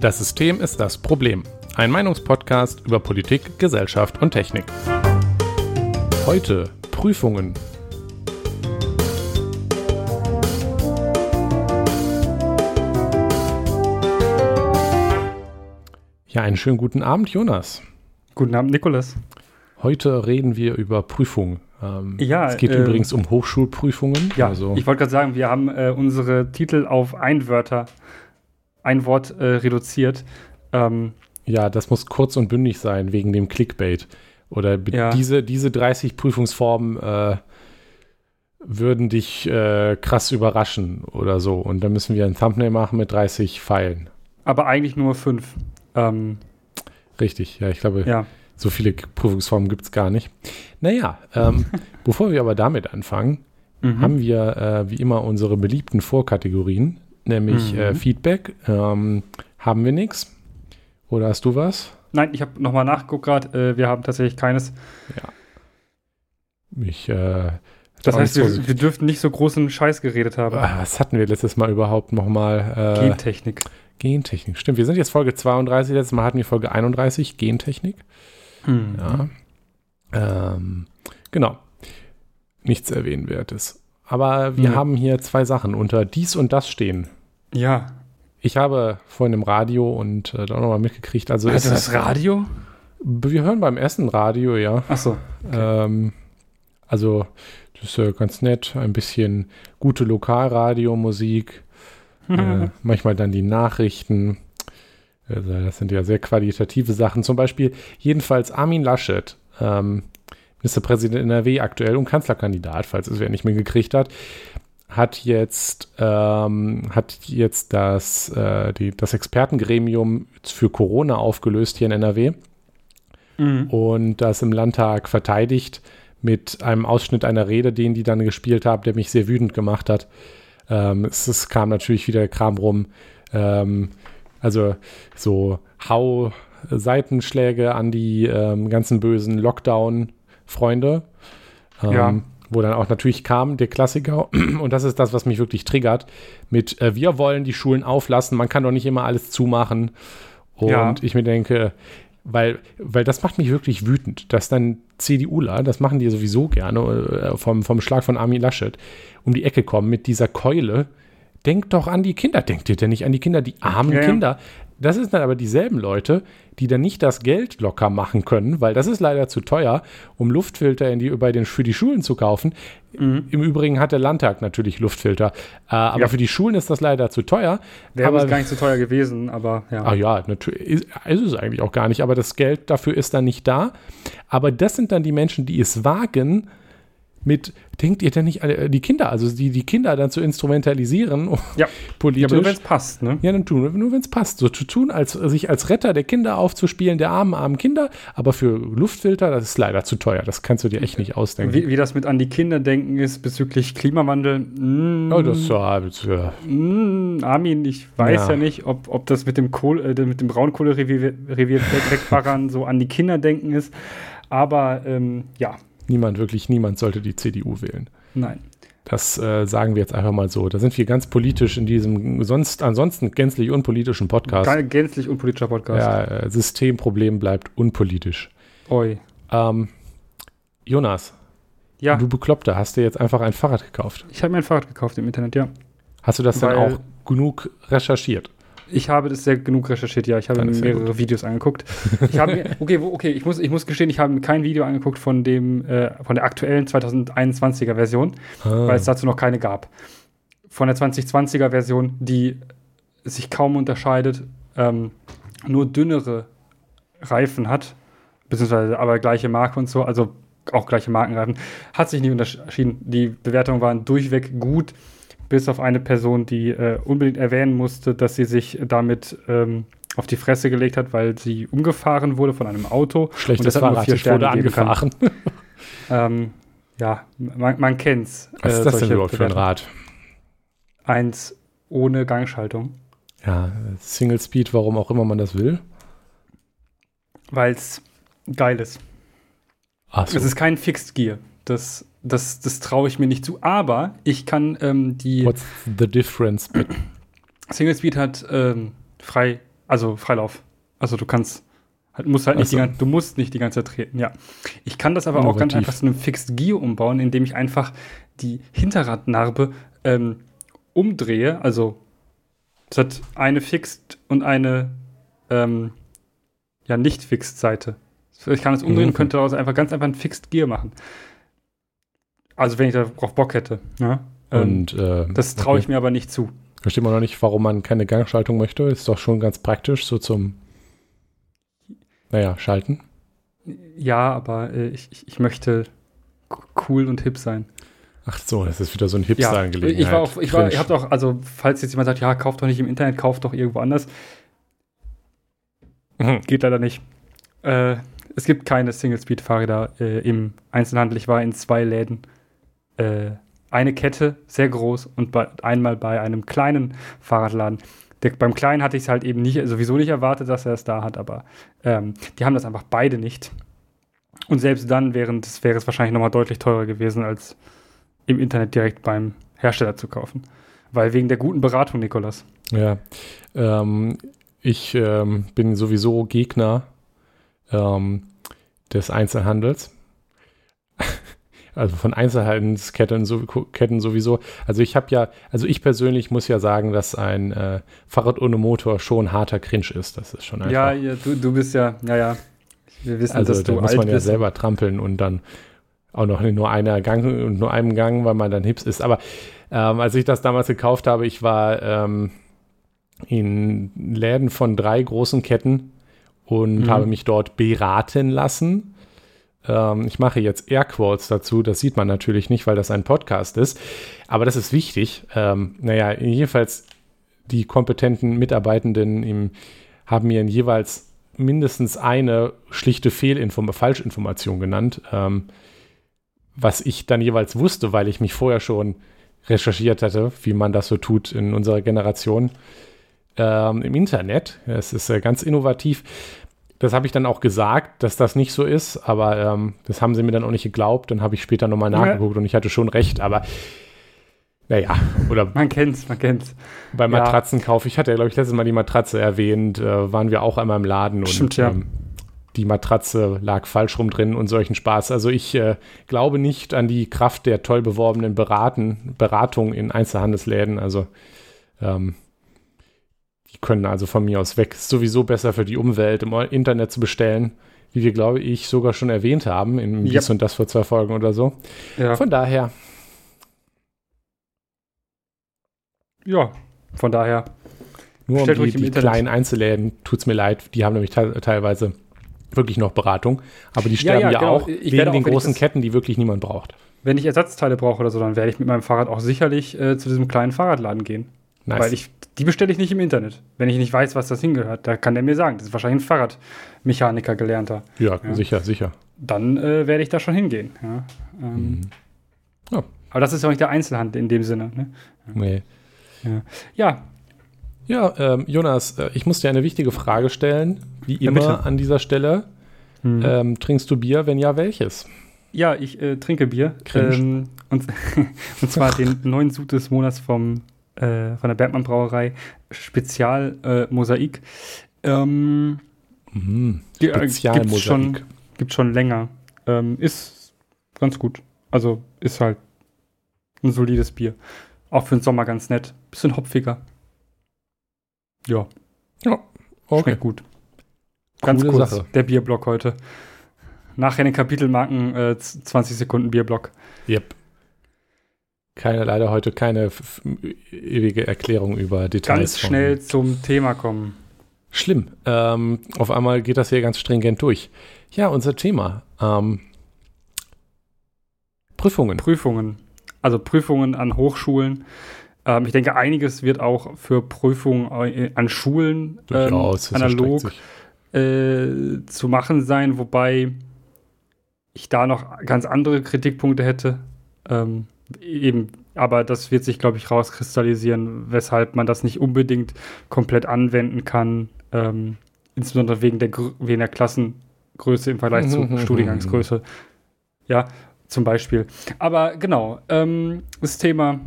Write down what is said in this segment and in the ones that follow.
Das System ist das Problem. Ein Meinungspodcast über Politik, Gesellschaft und Technik. Heute Prüfungen. Ja, einen schönen guten Abend, Jonas. Guten Abend, Nikolas. Heute reden wir über Prüfungen. Ähm, Ja, es geht äh, übrigens um Hochschulprüfungen. Ja, also, ich wollte gerade sagen, wir haben äh, unsere Titel auf Einwörter, ein Wort äh, reduziert. Ähm, ja, das muss kurz und bündig sein wegen dem Clickbait. Oder Ja. diese, diese 30 Prüfungsformen äh, würden dich äh, krass überraschen oder so. Und dann müssen wir ein Thumbnail machen mit 30 Pfeilen. aber eigentlich nur fünf. Ähm, Richtig, ja, ich glaube, ja. So viele Prüfungsformen gibt es gar nicht. Naja, ähm, bevor wir aber damit anfangen, Mhm. haben wir äh, wie immer unsere beliebten Vorkategorien, nämlich Mhm. äh, Feedback. Ähm, haben wir nichts? Oder hast du was? Nein, ich habe nochmal nachgeguckt gerade. Äh, wir haben tatsächlich keines. Ich, äh, Das heißt, so- wir, wir dürften nicht so großen Scheiß geredet haben. Ah, Was hatten wir letztes Mal überhaupt nochmal? Äh, Gentechnik. Gentechnik. Stimmt, wir sind jetzt Folge 32, letztes Mal hatten wir Folge 31, Gentechnik. Mhm. Ja. Ähm, genau. Nichts erwähnenswertes. Aber wir Ja. haben hier zwei Sachen unter dies und das stehen. Ja. Ich habe vorhin im Radio und äh, da auch nochmal mitgekriegt, also Also ist, das Radio? wir hören beim Essen Radio, ja. Achso. Ähm, also, das ist äh, ganz nett. Ein bisschen gute Lokalradiomusik. äh, manchmal dann die Nachrichten. Also, das sind ja sehr qualitative Sachen. Zum Beispiel, jedenfalls Armin Laschet, ähm, Ministerpräsident NRW aktuell und Kanzlerkandidat, falls es wer nicht mehr gekriegt hat, hat jetzt, ähm, hat jetzt das, äh, die, das Expertengremium für Corona aufgelöst hier in NRW Mhm. und das im Landtag verteidigt mit einem Ausschnitt einer Rede, den die dann gespielt haben, der mich sehr wütend gemacht hat. Ähm, es, es kam natürlich wieder der Kram rum. Ähm, also so Hau Seitenschläge an die ähm, ganzen bösen Lockdown-Freunde. Ähm, Ja. Wo dann auch natürlich kam der Klassiker, und das ist das, was mich wirklich triggert, mit äh, wir wollen die Schulen auflassen, man kann doch nicht immer alles zumachen. Und Ja. ich mir denke, weil, weil das macht mich wirklich wütend, dass dann CDUler, das machen die sowieso gerne, äh, vom, vom Schlag von Armin Laschet, um die Ecke kommen mit dieser Keule. Denkt doch an die Kinder. Denkt ihr denn nicht an die Kinder, die armen Ja. Kinder? Das sind dann aber dieselben Leute, die dann nicht das Geld locker machen können, weil das ist leider zu teuer, um Luftfilter in die, bei den, für die Schulen zu kaufen. Mhm. Im Übrigen hat der Landtag natürlich Luftfilter, äh, aber Ja. für die Schulen ist das leider zu teuer. Wäre aber uns gar nicht so teuer gewesen, aber ja. Ah ja, natürlich ist, ist es eigentlich auch gar nicht, aber das Geld dafür ist dann nicht da. Aber das sind dann die Menschen, die es wagen, mit, denkt ihr denn nicht äh, die Kinder, also die, die Kinder dann zu instrumentalisieren, Ja. Ja, politisch. aber nur wenn es passt, ne? Ja, dann tun, nur wenn es passt. So zu tun, als sich als Retter der Kinder aufzuspielen, der armen, armen Kinder, aber für Luftfilter, das ist leider zu teuer. Das kannst du dir echt nicht ausdenken. Wie, wie das mit an die Kinder denken ist bezüglich Klimawandel. Mm, oh, das, ja, das, ja, mm, Armin, ich weiß Ja. ja, nicht, ob, ob das mit dem, Kohl, äh, mit dem Braunkohlerevier Revier weg- wegfahrern so an die Kinder denken ist. Aber ähm, ja, niemand, wirklich niemand sollte die CDU wählen. nein. Das äh, sagen wir jetzt einfach mal so. Da sind wir ganz politisch in diesem sonst ansonsten gänzlich unpolitischen Podcast. Kein gänzlich unpolitischer Podcast. Ja, äh, Systemproblem bleibt unpolitisch. Oi. Ähm, Jonas, Ja, du Bekloppter, hast dir jetzt einfach ein Fahrrad gekauft. ich habe mir ein Fahrrad gekauft im Internet, ja. Hast du das dann Weil- auch genug recherchiert? Ich habe das sehr genug recherchiert, ja. Ich habe mir mehrere Videos angeguckt. Ich habe mir, okay, okay, ich muss, ich muss gestehen, ich habe mir kein Video angeguckt von dem, äh, von der aktuellen 2021er Version, Ah, weil es dazu noch keine gab. Von der 2020er Version, die sich kaum unterscheidet, ähm, nur dünnere Reifen hat, beziehungsweise aber gleiche Marke und so, also auch gleiche Markenreifen, hat sich nicht unterschieden. Die Bewertungen waren durchweg gut, bis auf eine Person, die äh, unbedingt erwähnen musste, dass sie sich damit ähm, auf die Fresse gelegt hat, weil sie umgefahren wurde von einem Auto. Schlechtes Fahrrad, vier wurde Sterne kann. angefahren. Ähm, ja, man, man kennt's. Was äh, ist das denn überhaupt für ein. Rad? Eins ohne Gangschaltung, Ja, Single Speed, warum auch immer man das will. weil es geil ist. Ach so. Es ist kein Fixed Gear. Das das, das traue ich mir nicht zu. Aber ich kann ähm, die. What's the difference? Single Speed hat ähm, frei, also Freilauf. Also du kannst, halt, musst halt nicht so. die ganze, du musst nicht die ganze Zeit treten, ja. Ich kann das aber auch ganz Innovativ. einfach zu einem Fixed Gear umbauen, indem ich einfach die Hinterradnarbe ähm, umdrehe. Also es hat eine Fixed und eine ähm, ja nicht Fixed Seite. Ich kann es umdrehen Mhm. und könnte daraus einfach ganz einfach ein Fixed Gear machen. Also wenn ich darauf Bock hätte. Ja? Ähm, Und äh, das traue ich mir aber nicht zu. Versteht man noch nicht, warum man keine Gangschaltung möchte. Ist doch schon ganz praktisch, so zum, naja, Schalten. Ja, aber äh, ich, ich- möchte cool und hip sein. Ach so, das ist wieder so ein Ja, Hipster-Angelegenheit. ich war auch, ich war, ich hab doch, also falls jetzt jemand sagt, ja, kauft doch nicht im Internet, kauft doch irgendwo anders, Mhm. geht leider nicht. Äh, es gibt keine Single-Speed-Fahrräder äh, im Einzelhandel. Ich war in zwei Läden. Äh, eine Kette, sehr groß, und bei, einmal bei einem kleinen Fahrradladen. Der, beim kleinen hatte ich es halt eben nicht, sowieso nicht erwartet, dass er es da hat, aber ähm, die haben das einfach beide nicht. Und selbst dann wäre es wahrscheinlich nochmal deutlich teurer gewesen, als im Internet direkt beim Hersteller zu kaufen. Weil wegen der guten Beratung, Nikolas. Ja, ähm, ich ähm, bin sowieso Gegner ähm, des Einzelhandels. Also von Einzelhandelsketten so, Ketten sowieso. Also ich habe ja, also ich persönlich muss ja sagen, dass ein äh, Fahrrad ohne Motor schon harter Cringe ist. Das ist schon einfach. Ja, ja du, du bist ja, ja, ja. Wir wissen, also dass da du muss alt man ja bist. selber trampeln und dann auch noch in nur einer Gang und nur einem Gang, weil man dann hips ist. Aber ähm, als ich das damals gekauft habe, ich war ähm, in Läden von drei großen Ketten und Mhm. habe mich dort beraten lassen. Ähm, ich mache jetzt Airquotes dazu, das sieht man natürlich nicht, weil das ein Podcast ist, aber das ist wichtig. Ähm, naja, jedenfalls die kompetenten Mitarbeitenden im, haben mir jeweils mindestens eine schlichte Fehlinform Falschinformation genannt, ähm, was ich dann jeweils wusste, weil ich mich vorher schon recherchiert hatte, wie man das so tut in unserer Generation ähm, im Internet. Es ist äh, ganz innovativ. Das habe ich dann auch gesagt, dass das nicht so ist, aber ähm, das haben sie mir dann auch nicht geglaubt. Dann habe ich später nochmal Ja. nachgeguckt und ich hatte schon recht, aber naja, oder Man kennt's, man kennt's. bei Ja. Matratzenkauf, ich hatte ja, glaube ich, letztes Mal die Matratze erwähnt, äh, waren wir auch einmal im Laden und Stimmt, ja. ähm, die Matratze lag falsch rum drin und solchen Spaß. Also ich äh, glaube nicht an die Kraft der toll beworbenen Beraten, Beratung in Einzelhandelsläden. Also ähm, können also von mir aus weg. Ist sowieso besser für die Umwelt, im Internet zu bestellen, wie wir, glaube ich, sogar schon erwähnt haben, in Ja. dies und das vor zwei Folgen oder so. Ja. Von daher, ja, von daher. Nur um die, die kleinen Einzelläden tut es mir leid. Die haben nämlich te teilweise wirklich noch Beratung. Aber die sterben ja, ja, genau. auch Ich wegen auch, den großen das- Ketten, die wirklich niemand braucht. Wenn ich Ersatzteile brauche oder so, dann werde ich mit meinem Fahrrad auch sicherlich äh, zu diesem kleinen Fahrradladen gehen. Nice. Weil ich, die bestelle ich nicht im Internet. Wenn ich nicht weiß, was das hingehört, da kann der mir sagen, das ist wahrscheinlich ein Fahrradmechaniker gelernter. ja, Ja. sicher, sicher. Dann äh, werde ich da schon hingehen. Ja. Ähm, Mhm. Ja. Aber das ist ja auch nicht der Einzelhandel in dem Sinne. Ne? Nee. Ja, Ja, ähm, Jonas, äh, ich muss dir eine wichtige Frage stellen. Wie immer an dieser Stelle. hm. Ähm, trinkst du Bier? Wenn ja, welches? ja ich äh, trinke Bier. Ähm, und, und zwar den neuen Sud des Monats vom, äh, von der Bergmann Brauerei Spezial äh, Mosaik. Ähm, Mhm. äh, gibt's Spezialmosaik. schon, gibt schon länger. Ähm, ist ganz gut. Also ist halt ein solides Bier. Auch für den Sommer ganz nett. Bisschen hopfiger. Ja, Okay. schmeckt gut. Ganz Coole kurz, Sache. der Bierblock heute. Nachher den Kapitelmarken äh, z- 20 Sekunden Bierblock. Yep. Keine, leider heute keine ewige Erklärung über Details. Ganz schnell zum Thema kommen. Schlimm. Ähm, auf einmal geht das hier ganz stringent durch. Ja, unser Thema. Ähm, Prüfungen. Prüfungen. Also Prüfungen an Hochschulen. Ähm, ich denke, einiges wird auch für Prüfungen äh, an Schulen ähm, Durchaus, analog äh, zu machen sein, wobei ich da noch ganz andere Kritikpunkte hätte. Ähm, eben, aber das wird sich, glaube ich, rauskristallisieren, weshalb man das nicht unbedingt komplett anwenden kann, ähm, insbesondere wegen der, wegen der Klassengröße im Vergleich zur Mhm. Studiengangsgröße. Ja, zum Beispiel. Aber genau, ähm, das Thema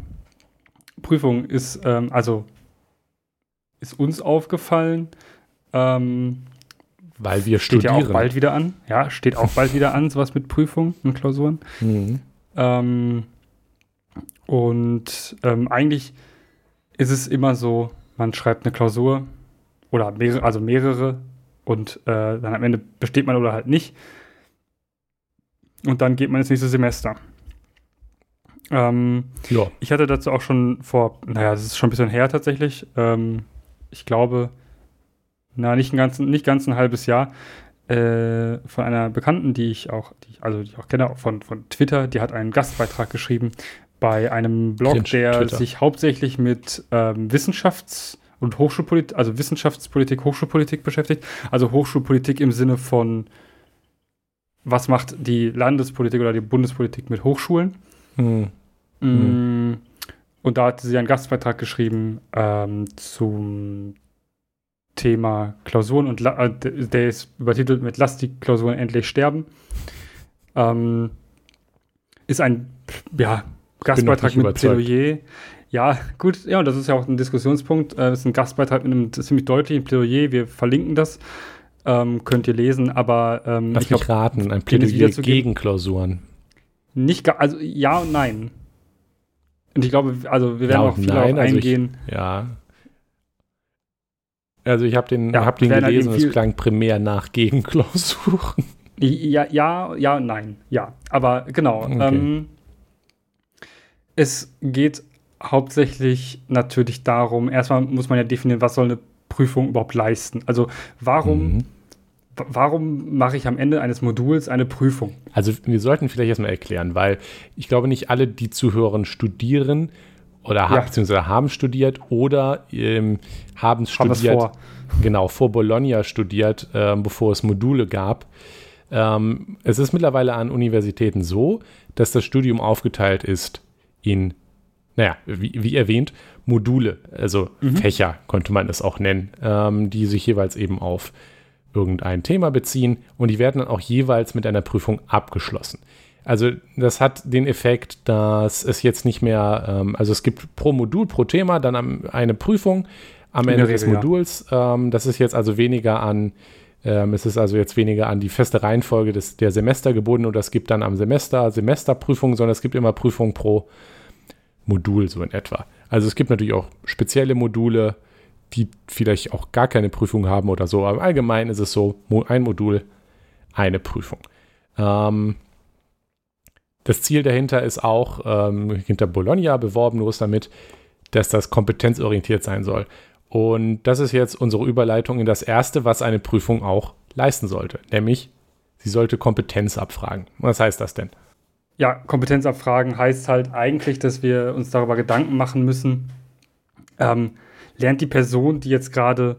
Prüfung ist, ähm, also ist uns aufgefallen. Ähm, Weil wir steht studieren. ja auch bald wieder an. Ja, steht auch bald wieder an, sowas mit Prüfungen und Klausuren. Mhm. Ähm, und ähm, eigentlich ist es immer so, man schreibt eine Klausur oder mehrere, also mehrere und äh, dann am Ende besteht man oder halt nicht. Und dann geht man ins nächste Semester. Ähm, Ja. ich hatte dazu auch schon vor, naja, das ist schon ein bisschen her tatsächlich. Ähm, ich glaube, na, nicht, ein ganzen, nicht ganz ein halbes Jahr. Äh, von einer Bekannten, die ich auch, die ich, also die ich auch kenne, auch von, von Twitter, die hat einen Gastbeitrag geschrieben bei einem Blog, Cringe der Twitter. sich hauptsächlich mit ähm, Wissenschafts- und Hochschulpolitik, also Wissenschaftspolitik, Hochschulpolitik beschäftigt. Also Hochschulpolitik im Sinne von, was macht die Landespolitik oder die Bundespolitik mit Hochschulen? Mhm. Mm, Und da hat sie einen Gastbeitrag geschrieben ähm, zum Thema Klausuren und la- äh, der ist übertitelt mit Lass die Klausuren endlich sterben. Ähm, ist ein ja, Gastbeitrag mit überzeugt. Plädoyer. Ja, gut, ja, das ist ja auch ein Diskussionspunkt. Äh, Das ist ein Gastbeitrag mit einem ziemlich deutlichen Plädoyer. Wir verlinken das. Ähm, könnt ihr lesen, aber ähm, Lass ich mich glaube, raten, ein es Plädoyer gegen Klausuren. nicht, also ja und nein. Und ich glaube, also wir werden Ja auch viel nein, darauf also ich- eingehen. Ja. Also ich habe den, Ja, hab den gelesen und es klang primär nach Gegenklausuren. Ja, ja, ja und nein. Ja, aber genau. Okay. Ähm, es geht hauptsächlich natürlich darum, erstmal muss man ja definieren, was soll eine Prüfung überhaupt leisten. Also warum, Mhm. wa- warum mache ich am Ende eines Moduls eine Prüfung? Also wir sollten vielleicht erstmal erklären, weil ich glaube nicht alle, die zuhören, studieren oder haben, Ja. beziehungsweise haben studiert oder ähm, haben Haben es studiert, vor. genau, vor Bologna studiert, ähm, bevor es Module gab. Ähm, es ist mittlerweile an Universitäten so, dass das Studium aufgeteilt ist in, naja, wie, wie erwähnt, Module, also Fächer könnte man es auch nennen, ähm, die sich jeweils eben auf irgendein Thema beziehen und die werden dann auch jeweils mit einer Prüfung abgeschlossen. Also das hat den Effekt, dass es jetzt nicht mehr, ähm, also es gibt pro Modul, pro Thema dann am, eine Prüfung am Ende des Regel, ja. Moduls. Ähm, das ist jetzt also weniger an, ähm, es ist also jetzt weniger an die feste Reihenfolge des, der Semester gebunden und es gibt dann am Semester Semesterprüfungen, sondern es gibt immer Prüfungen pro Modul so in etwa. Also es gibt natürlich auch spezielle Module, die vielleicht auch gar keine Prüfung haben oder so, aber allgemein ist es so, ein Modul, eine Prüfung. Ähm, das Ziel dahinter ist auch, ähm, hinter Bologna beworben, los damit, dass das kompetenzorientiert sein soll. Und das ist jetzt unsere Überleitung in das Erste, was eine Prüfung auch leisten sollte, nämlich sie sollte Kompetenz abfragen. Was heißt das denn? Ja, Kompetenzabfragen heißt halt eigentlich, dass wir uns darüber Gedanken machen müssen, ähm, lernt die Person, die jetzt gerade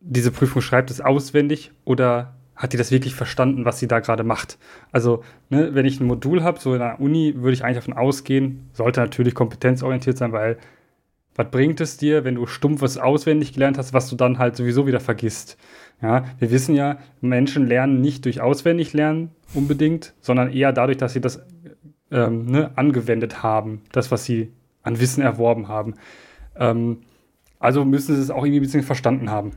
diese Prüfung schreibt, es auswendig oder hat die das wirklich verstanden, was sie da gerade macht? Also, ne, wenn ich ein Modul habe, so in der Uni, würde ich eigentlich davon ausgehen, sollte natürlich kompetenzorientiert sein, weil was bringt es dir, wenn du stumpf was auswendig gelernt hast, was du dann halt sowieso wieder vergisst? Ja, wir wissen ja, Menschen lernen nicht durch auswendig lernen unbedingt, sondern eher dadurch, dass sie das ähm, ne, angewendet haben, das, was sie an Wissen erworben haben. Ähm, also müssen sie es auch irgendwie ein bisschen verstanden haben.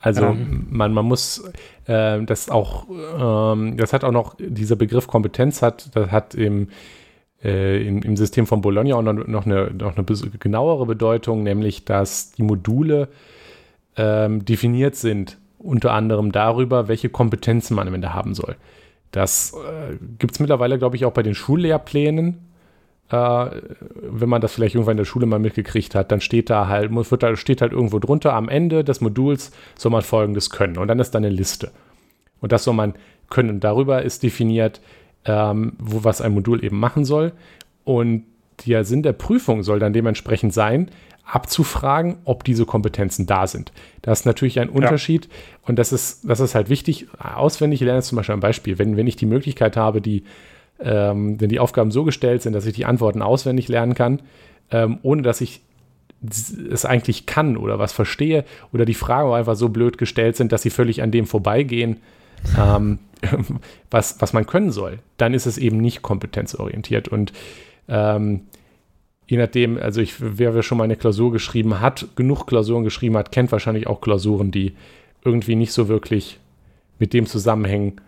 Also Ähm. man, man muss äh, das auch, ähm, das hat auch noch, dieser Begriff Kompetenz hat, das hat im, äh, im, im System von Bologna auch noch, eine, noch eine genauere Bedeutung, nämlich dass die Module ähm, definiert sind, unter anderem darüber, welche Kompetenzen man am Ende haben soll. Das äh, gibt es mittlerweile, glaube ich, auch bei den Schullehrplänen. Äh, wenn man das vielleicht irgendwann in der Schule mal mitgekriegt hat, dann steht da halt, wird da, steht halt irgendwo drunter, am Ende des Moduls soll man Folgendes können. Und dann ist da eine Liste. Und das soll man können. Und darüber ist definiert, ähm, wo was ein Modul eben machen soll. Und der Sinn der Prüfung soll dann dementsprechend sein, abzufragen, ob diese Kompetenzen da sind. Das ist natürlich ein Unterschied und das ist, das ist halt wichtig. Auswendig lernen ist zum Beispiel ein Beispiel. Wenn, wenn ich die Möglichkeit habe, die, ähm, wenn die Aufgaben so gestellt sind, dass ich die Antworten auswendig lernen kann, ähm, ohne dass ich es eigentlich kann oder was verstehe oder die Fragen einfach so blöd gestellt sind, dass sie völlig an dem vorbeigehen, ähm, was, was man können soll, dann ist es eben nicht kompetenzorientiert. Und ähm, je nachdem, also ich, wer schon mal eine Klausur geschrieben hat, genug Klausuren geschrieben hat, kennt wahrscheinlich auch Klausuren, die irgendwie nicht so wirklich mit dem zusammenhängen,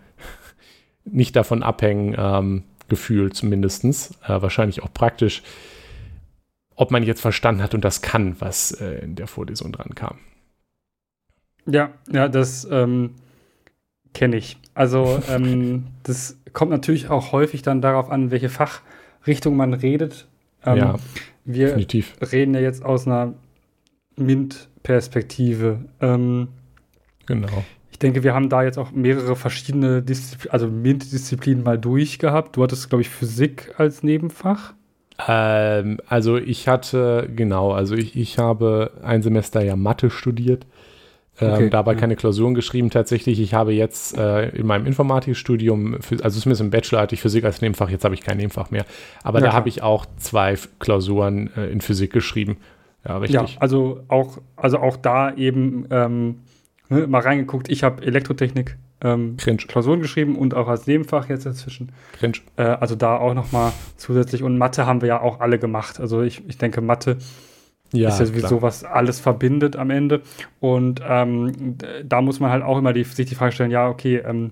nicht davon abhängen, ähm, gefühlt zumindest, äh, wahrscheinlich auch praktisch, ob man jetzt verstanden hat und das kann, was äh, in der Vorlesung dran kam. Ja, ja, das ähm, kenne ich. Also ähm, das kommt natürlich auch häufig dann darauf an, welche Fachrichtung man redet. Ähm, ja, wir definitiv. reden ja jetzt aus einer MINT-Perspektive. Ähm, genau. Ich denke, wir haben da jetzt auch mehrere verschiedene Disziplinen, also MINT-Disziplinen mal durchgehabt. Du hattest, glaube ich, Physik als Nebenfach. Ähm, also ich hatte, genau, also ich, ich habe ein Semester ja Mathe studiert. Ähm, okay, dabei ja. keine Klausuren geschrieben tatsächlich. Ich habe jetzt äh, in meinem Informatikstudium, also zumindest im Bachelor hatte ich Physik als Nebenfach, jetzt habe ich kein Nebenfach mehr. Aber ja, da habe ich auch zwei Klausuren äh, in Physik geschrieben. Ja, richtig. Ja, also auch, also auch da eben ähm, ne, mal reingeguckt. Ich habe Elektrotechnik ähm, Klausuren geschrieben und auch als Nebenfach jetzt dazwischen. Cringe. Äh, also da auch nochmal zusätzlich. Und Mathe haben wir ja auch alle gemacht. Also ich, ich denke, Mathe ja, ist ja sowieso was alles verbindet am Ende. Und ähm, da muss man halt auch immer die, sich die Frage stellen, ja, okay, ähm,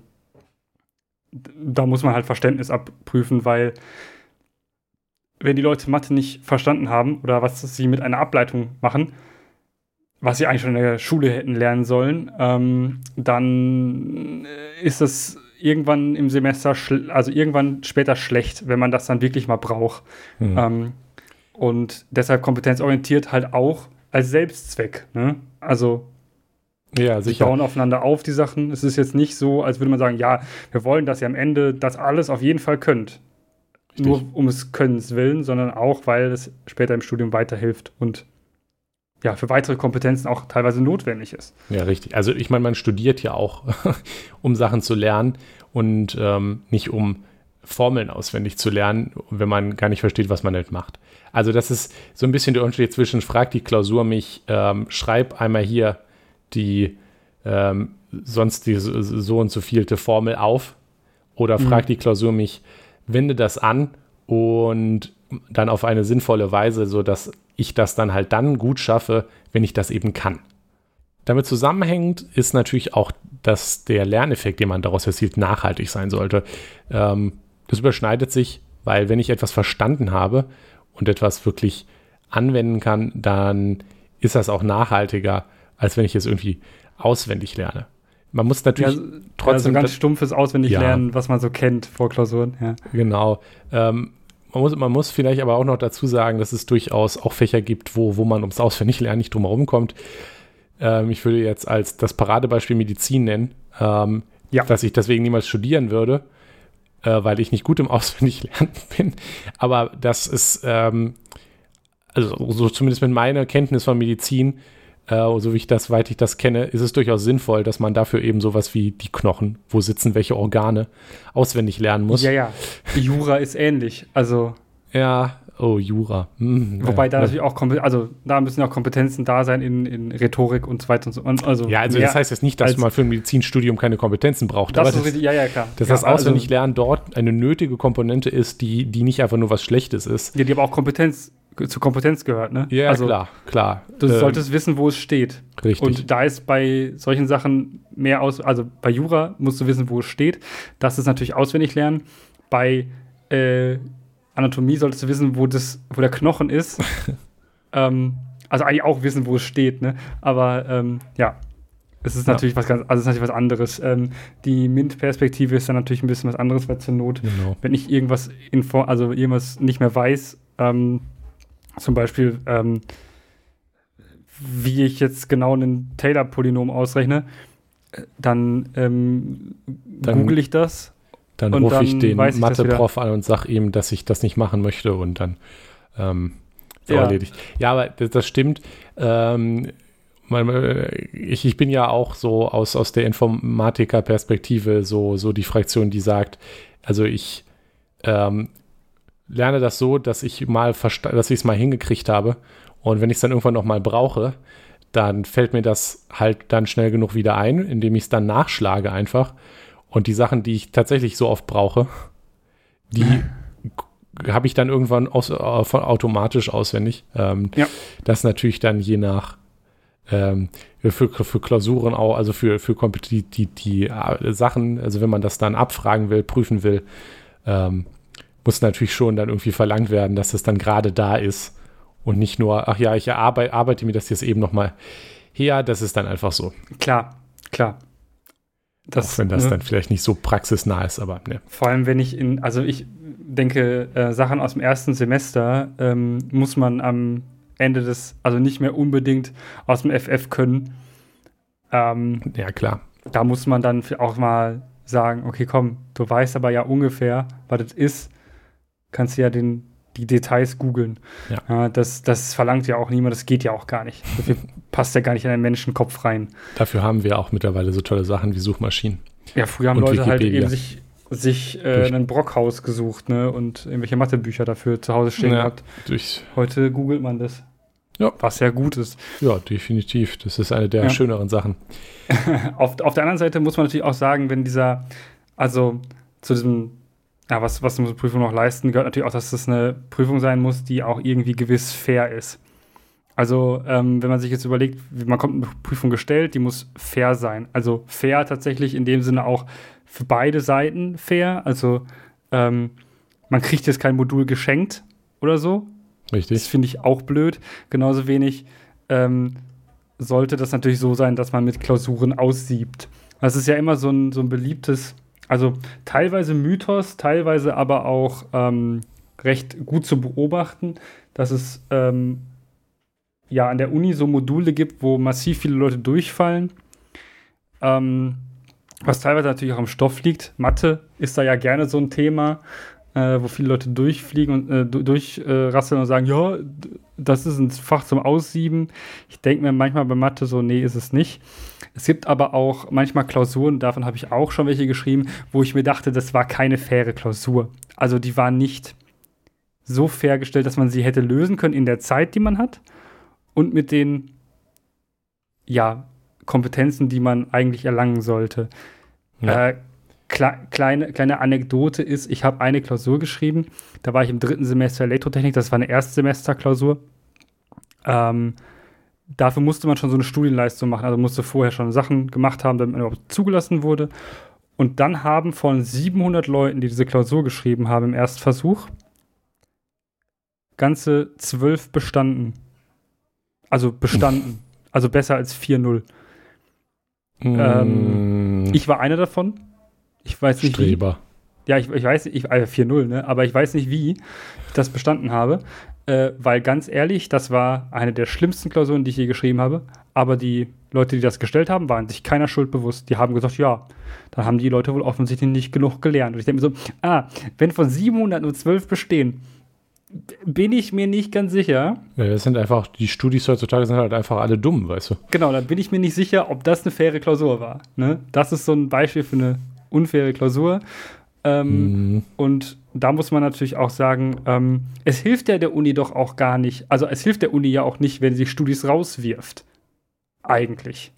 da muss man halt Verständnis abprüfen, weil wenn die Leute Mathe nicht verstanden haben oder was sie mit einer Ableitung machen, was sie eigentlich schon in der Schule hätten lernen sollen, ähm, dann ist das irgendwann im Semester, also irgendwann später schlecht, wenn man das dann wirklich mal braucht. Mhm. Ähm, und deshalb kompetenzorientiert halt auch als Selbstzweck. Ne? Also ja, sie bauen aufeinander auf, die Sachen. Es ist jetzt nicht so, als würde man sagen, ja, wir wollen, dass ihr am Ende das alles auf jeden Fall könnt. Richtig. Nur um es Könnens willen, sondern auch, weil es später im Studium weiterhilft und ja, für weitere Kompetenzen auch teilweise notwendig ist. Ja, richtig. Also ich meine, man studiert ja auch, um Sachen zu lernen und ähm, nicht um Formeln auswendig zu lernen, wenn man gar nicht versteht, was man damit macht. Also das ist so ein bisschen der Unterschied zwischen, fragt die Klausur mich, ähm, schreib einmal hier die ähm, sonst die so und so vielte Formel auf oder mhm. fragt die Klausur mich, wende das an und dann auf eine sinnvolle Weise, sodass ich das dann halt dann gut schaffe, wenn ich das eben kann. Damit zusammenhängend ist natürlich auch, dass der Lerneffekt, den man daraus erzielt, nachhaltig sein sollte. Ähm, das überschneidet sich, weil wenn ich etwas verstanden habe und etwas wirklich anwenden kann, dann ist das auch nachhaltiger, als wenn ich es irgendwie auswendig lerne. Man muss natürlich ja, trotzdem. Also ganz stumpfes Auswendiglernen, ja. was man so kennt vor Klausuren. Ja. Genau. Ähm, man, muss, man muss vielleicht aber auch noch dazu sagen, dass es durchaus auch Fächer gibt, wo, wo man ums Auswendiglernen nicht drum herum kommt. Ähm, ich würde jetzt als das Paradebeispiel Medizin nennen, ähm, ja. dass ich deswegen niemals studieren würde äh, weil ich nicht gut im Auswendiglernen bin. Aber das ist, ähm, also so zumindest mit meiner Kenntnis von Medizin, äh, so wie ich das, weit ich das kenne, ist es durchaus sinnvoll, dass man dafür eben sowas wie die Knochen, wo sitzen welche Organe, auswendig lernen muss. Ja, ja. Jura ist ähnlich. Also. Ja, Oh, Jura. Hm, Wobei da natürlich auch, also da müssen auch Kompetenzen da sein in, in Rhetorik und so weiter und so. Also ja, also das heißt jetzt nicht, dass man für ein Medizinstudium keine Kompetenzen braucht. Das, ist richtig, ja, ja, klar. Dass ja, das Auswendiglernen also, dort eine nötige Komponente ist, die, die nicht einfach nur was Schlechtes ist. Ja, die aber auch Kompetenz, zu Kompetenz gehört, ne? Ja, also, klar, klar. Du ähm, solltest wissen, wo es steht. Richtig. Und da ist bei solchen Sachen mehr aus, also bei Jura musst du wissen, wo es steht. Das ist natürlich auswendig lernen. Bei äh, Anatomie solltest du wissen, wo, das, wo der Knochen ist. ähm, also eigentlich auch wissen, wo es steht, ne? Aber ähm, ja, es ist natürlich ja. was ganz, also es ist natürlich was anderes. Ähm, die MINT-Perspektive ist dann natürlich ein bisschen was anderes, weil zur Not, genau. wenn ich irgendwas info, also irgendwas nicht mehr weiß, ähm, zum Beispiel, ähm, wie ich jetzt genau einen Taylor-Polynom ausrechne, äh, dann, ähm, dann google ich das dann rufe ich den Mathe-Prof an und sage ihm, dass ich das nicht machen möchte und dann ähm, so ja. erledigt. Ja, aber das, das stimmt. Ähm, ich, ich, bin ja auch so aus, aus der Informatiker-Perspektive so, so die Fraktion, die sagt, also ich ähm, lerne das so, dass ich mal dass ich es mal hingekriegt habe und wenn ich es dann irgendwann noch mal brauche, dann fällt mir das halt dann schnell genug wieder ein, indem ich es dann nachschlage einfach Und die Sachen, die ich tatsächlich so oft brauche, die habe ich dann irgendwann aus, äh, automatisch auswendig. Ähm, ja. Das natürlich dann je nach ähm, für, für Klausuren auch, also für, für die, die, die äh, Sachen, also wenn man das dann abfragen will, prüfen will, ähm, muss natürlich schon dann irgendwie verlangt werden, dass es dann gerade da ist und nicht nur, ach ja, ich arbeite, arbeite mir das jetzt eben nochmal her, das ist dann einfach so. Klar, klar. Das, auch wenn das ne? dann vielleicht nicht so praxisnah ist, aber ne. Vor allem, wenn ich in, also ich denke, äh, Sachen aus dem ersten Semester ähm, muss man am Ende des, also nicht mehr unbedingt aus dem FF können. Ähm, ja, klar. Da muss man dann auch mal sagen, okay, komm, du weißt aber ja ungefähr, was das ist, kannst du ja den, die Details googeln. Ja. ja. das, das verlangt ja auch niemand, das geht ja auch gar nicht. Dafür passt ja gar nicht in einen Menschenkopf rein. Dafür haben wir auch mittlerweile so tolle Sachen wie Suchmaschinen. Ja, früher haben Leute halt Wikipedia. halt eben sich, sich äh, ein Brockhaus gesucht ne, und irgendwelche Mathebücher dafür zu Hause stehen ja, gehabt. Heute googelt man das. Ja. Was ja gut ist. Ja, definitiv. Das ist eine der ja. schöneren Sachen. auf, auf der anderen Seite muss man natürlich auch sagen, wenn dieser, also zu diesem ja, was, was muss eine Prüfung noch leisten, gehört natürlich auch, dass das eine Prüfung sein muss, die auch irgendwie gewiss fair ist. Also, ähm, wenn man sich jetzt überlegt, man kommt eine Prüfung gestellt, die muss fair sein. Also fair tatsächlich in dem Sinne auch für beide Seiten fair. Also, ähm, man kriegt jetzt kein Modul geschenkt oder so. Richtig. Das finde ich auch blöd. Genauso wenig ähm, sollte das natürlich so sein, dass man mit Klausuren aussiebt. Das ist ja immer so ein, so ein beliebtes also teilweise Mythos, teilweise aber auch ähm, recht gut zu beobachten, dass es ähm, ja an der Uni so Module gibt, wo massiv viele Leute durchfallen. Ähm, was teilweise natürlich auch am Stoff liegt. Mathe ist da ja gerne so ein Thema, äh, wo viele Leute durchfliegen und äh, durchrasseln äh, und sagen, ja, das ist ein Fach zum Aussieben. Ich denke mir manchmal bei Mathe so, nee, ist es nicht. Es gibt aber auch manchmal Klausuren, davon habe ich auch schon welche geschrieben, wo ich mir dachte, das war keine faire Klausur. Also die war nicht so fair gestellt, dass man sie hätte lösen können in der Zeit, die man hat und mit den ja, Kompetenzen, die man eigentlich erlangen sollte. Ja. Äh, kle kleine, kleine Anekdote ist, ich habe eine Klausur geschrieben, da war ich im dritten Semester Elektrotechnik, das war eine Erstsemesterklausur. Ähm, dafür musste man schon so eine Studienleistung machen, also musste vorher schon Sachen gemacht haben, damit man überhaupt zugelassen wurde. Und dann haben von 700 Leuten, die diese Klausur geschrieben haben im Erstversuch, ganze zwölf bestanden. Also bestanden. also besser als 4-0. Mm. Ähm, ich war einer davon. Ich weiß nicht. Streber. Wie. Ja, ich, ich weiß, ich, also 4-0, ne? Aber ich weiß nicht, wie ich das bestanden habe. Äh, weil ganz ehrlich, das war eine der schlimmsten Klausuren, die ich je geschrieben habe. Aber die Leute, die das gestellt haben, waren sich keiner Schuld bewusst. Die haben gesagt, ja, dann haben die Leute wohl offensichtlich nicht genug gelernt. Und ich denke mir so, ah, wenn von 700 nur 12 bestehen, bin ich mir nicht ganz sicher. Ja, das sind einfach, die Studis heutzutage sind halt einfach alle dumm, weißt du. Genau, dann bin ich mir nicht sicher, ob das eine faire Klausur war. Ne? Das ist so ein Beispiel für eine unfaire Klausur. Ähm, mhm. Und da muss man natürlich auch sagen, ähm, es hilft ja der Uni doch auch gar nicht. Also es hilft der Uni ja auch nicht, wenn sie Studis rauswirft. Eigentlich.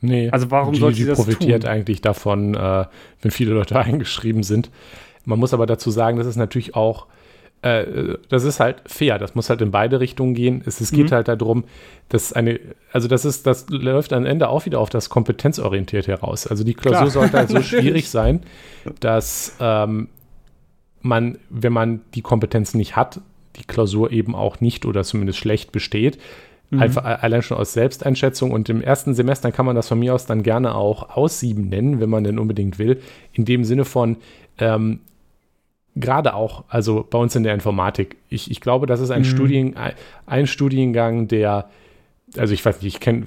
Nee. Also warum die, sollte sie das profitiert tun? eigentlich davon, äh, wenn viele Leute eingeschrieben sind. Man muss aber dazu sagen, das ist natürlich auch äh, das ist halt fair. Das muss halt in beide Richtungen gehen. Es, es geht mhm. halt darum, dass eine, also das ist, das läuft am Ende auch wieder auf das kompetenzorientiert heraus. Also die Klausur Klar. sollte halt so schwierig sein, dass ähm, man, wenn man die Kompetenzen nicht hat, die Klausur eben auch nicht oder zumindest schlecht besteht. Mhm. Einfach allein schon aus Selbsteinschätzung. Und im ersten Semester kann man das von mir aus dann gerne auch aussieben nennen, wenn man denn unbedingt will. In dem Sinne von, ähm, gerade auch, also bei uns in der Informatik, ich, ich glaube, das ist ein, mhm. Studien, ein Studiengang, der, also ich weiß nicht, ich kenne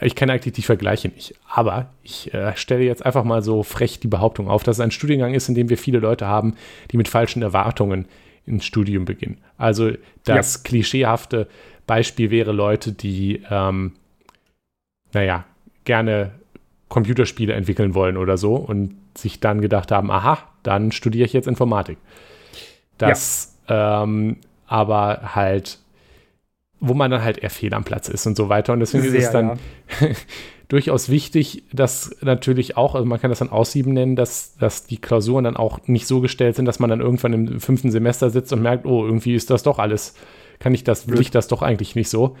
ich kenn eigentlich die Vergleiche nicht, aber ich äh, stelle jetzt einfach mal so frech die Behauptung auf, dass es ein Studiengang ist, in dem wir viele Leute haben, die mit falschen Erwartungen ins Studium beginnen. Also das ja. klischeehafte Beispiel wäre Leute, die, ähm, naja, gerne Computerspiele entwickeln wollen oder so und sich dann gedacht haben, aha, dann studiere ich jetzt Informatik. Das ja. ähm, aber halt, wo man dann halt eher fehl am Platz ist und so weiter. Und deswegen Sehr, ist es dann, ja. durchaus wichtig, dass natürlich auch, also man kann das dann Aussieben nennen, dass, dass die Klausuren dann auch nicht so gestellt sind, dass man dann irgendwann im fünften Semester sitzt und merkt, oh, irgendwie ist das doch alles, kann ich das, will ich das doch eigentlich nicht so.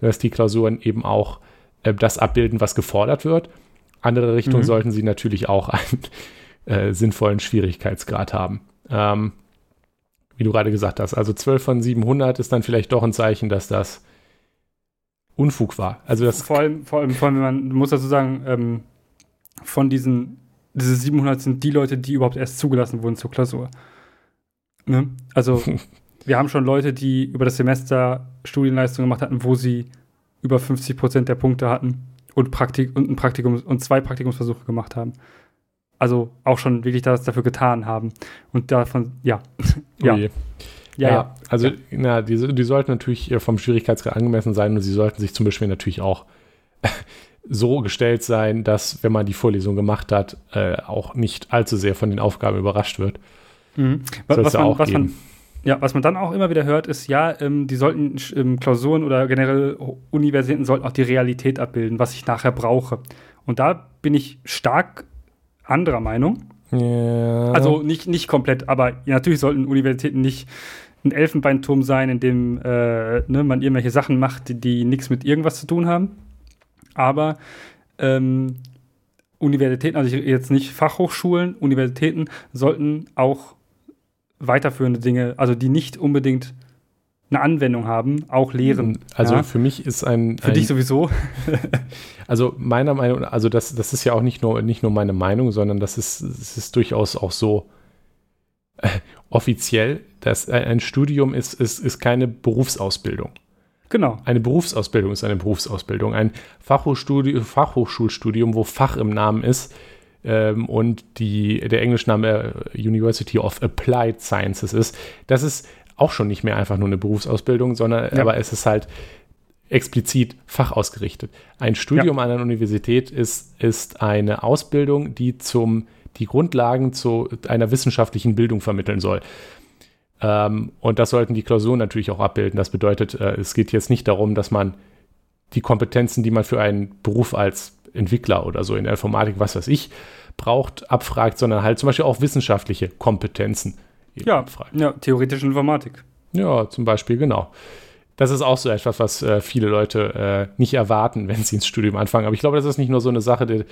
Dass die Klausuren eben auch äh, das abbilden, was gefordert wird. Andere Richtungen mhm. sollten sie natürlich auch einen äh, sinnvollen Schwierigkeitsgrad haben. Ähm, wie du gerade gesagt hast, also 12 von 700 ist dann vielleicht doch ein Zeichen, dass das Unfug war. Also das vor allem, vor allem, vor allem, man muss dazu sagen, ähm, von diesen, diese 700 sind die Leute, die überhaupt erst zugelassen wurden zur Klausur. Ne? Also wir haben schon Leute, die über das Semester Studienleistung gemacht hatten, wo sie über 50 Prozent der Punkte hatten und, Praktik und ein Praktikum und zwei Praktikumsversuche gemacht haben. Also auch schon wirklich das dafür getan haben. Und davon, ja. ja. ja. Ja, ja, also ja. Na, die, die sollten natürlich vom Schwierigkeitsgrad angemessen sein und sie sollten sich zum Beispiel natürlich auch so gestellt sein, dass, wenn man die Vorlesung gemacht hat, äh, auch nicht allzu sehr von den Aufgaben überrascht wird. Mhm. Was, was, man, was, man, ja, was man dann auch immer wieder hört, ist, ja, ähm, die sollten ähm, Klausuren oder generell Universitäten sollten auch die Realität abbilden, was ich nachher brauche. Und da bin ich stark anderer Meinung. Ja. Also nicht, nicht komplett, aber natürlich sollten Universitäten nicht ein Elfenbeinturm sein, in dem äh, ne, man irgendwelche Sachen macht, die, die nichts mit irgendwas zu tun haben. Aber ähm, Universitäten, also jetzt nicht Fachhochschulen, Universitäten sollten auch weiterführende Dinge, also die nicht unbedingt eine Anwendung haben, auch lehren. Also ja? für mich ist ein. Für ein, dich sowieso. also meiner Meinung, nach, also das, das ist ja auch nicht nur, nicht nur meine Meinung, sondern das ist, das ist durchaus auch so äh, offiziell, dass ein Studium ist, ist, ist keine Berufsausbildung. Genau. Eine Berufsausbildung ist eine Berufsausbildung. Ein Fachhochschulstudium, Fachhochschulstudium, wo Fach im Namen ist, ähm, und die, der Englischname äh, University of Applied Sciences ist, das ist auch schon nicht mehr einfach nur eine Berufsausbildung, sondern ja. aber es ist halt explizit fachausgerichtet. Ein Studium ja. an einer Universität ist, ist eine Ausbildung, die zum die Grundlagen zu einer wissenschaftlichen Bildung vermitteln soll. Ähm, und das sollten die Klausuren natürlich auch abbilden. Das bedeutet, äh, es geht jetzt nicht darum, dass man die Kompetenzen, die man für einen Beruf als Entwickler oder so in der Informatik, was weiß ich, braucht, abfragt, sondern halt zum Beispiel auch wissenschaftliche Kompetenzen ja, abfragt. Ja, theoretische Informatik. Ja, zum Beispiel, genau. Das ist auch so etwas, was äh, viele Leute äh, nicht erwarten, wenn sie ins Studium anfangen. Aber ich glaube, das ist nicht nur so eine Sache der,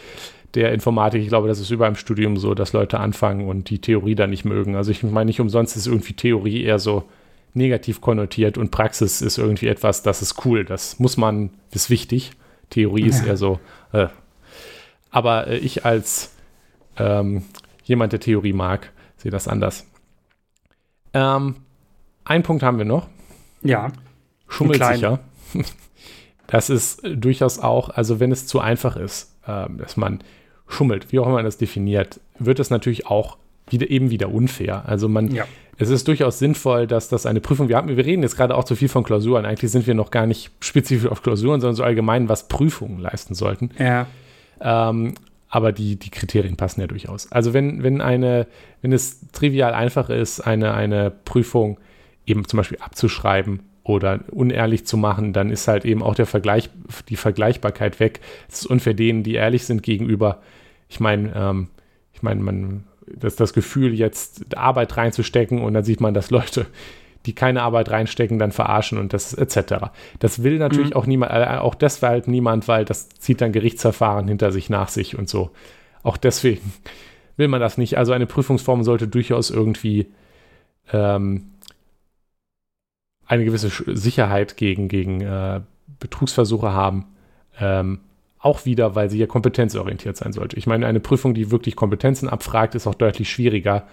der Informatik. Ich glaube, das ist überall im Studium so, dass Leute anfangen und die Theorie dann nicht mögen. Also ich meine, nicht umsonst ist irgendwie Theorie eher so negativ konnotiert und Praxis ist irgendwie etwas, das ist cool, das muss man, das ist wichtig. Theorie ist eher so. Äh. Aber äh, ich als ähm, jemand, der Theorie mag, sehe das anders. Ähm, einen Punkt haben wir noch. Ja. Schummelsicher. Das ist durchaus auch, also wenn es zu einfach ist, äh, dass man schummelt, wie auch immer man das definiert, wird es natürlich auch wieder, eben wieder unfair. Also man, ja. es ist durchaus sinnvoll, dass das eine Prüfung, wir, haben, wir reden jetzt gerade auch zu viel von Klausuren, eigentlich sind wir noch gar nicht spezifisch auf Klausuren, sondern so allgemein, was Prüfungen leisten sollten. Ja. Ähm, aber die, die Kriterien passen ja durchaus. Also wenn, wenn eine, wenn es trivial einfach ist, eine, eine Prüfung eben zum Beispiel abzuschreiben oder unehrlich zu machen, dann ist halt eben auch der Vergleich, die Vergleichbarkeit weg. Es ist unfair denen, die ehrlich sind gegenüber. Ich meine, ähm, ich meine, man, das, das Gefühl, jetzt Arbeit reinzustecken und dann sieht man, dass Leute, die keine Arbeit reinstecken, dann verarschen und das etc. Das will natürlich mhm. auch niemand, äh, auch das halt niemand, weil das zieht dann Gerichtsverfahren hinter sich nach sich und so. Auch deswegen will man das nicht. Also eine Prüfungsform sollte durchaus irgendwie ähm, eine gewisse Sicherheit gegen, gegen äh, Betrugsversuche haben. Ähm, auch wieder, weil sie ja kompetenzorientiert sein sollte. Ich meine, eine Prüfung, die wirklich Kompetenzen abfragt, ist auch deutlich schwieriger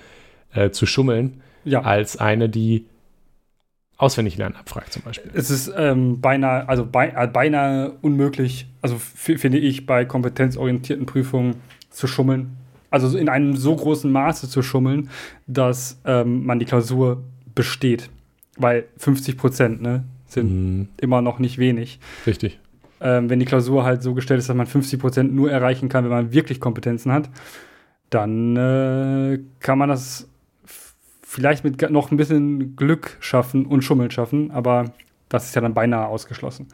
äh, zu schummeln, ja. als eine, die auswendig lernen abfragt zum Beispiel. Es ist ähm, beinahe, also be äh, beinahe unmöglich, also finde ich, bei kompetenzorientierten Prüfungen zu schummeln. Also in einem so großen Maße zu schummeln, dass ähm, man die Klausur besteht. Weil 50 Prozent ne, sind mhm. immer noch nicht wenig. Richtig. Ähm, wenn die Klausur halt so gestellt ist, dass man 50 Prozent nur erreichen kann, wenn man wirklich Kompetenzen hat, dann äh, kann man das vielleicht mit noch ein bisschen Glück schaffen und Schummeln schaffen, aber das ist ja dann beinahe ausgeschlossen.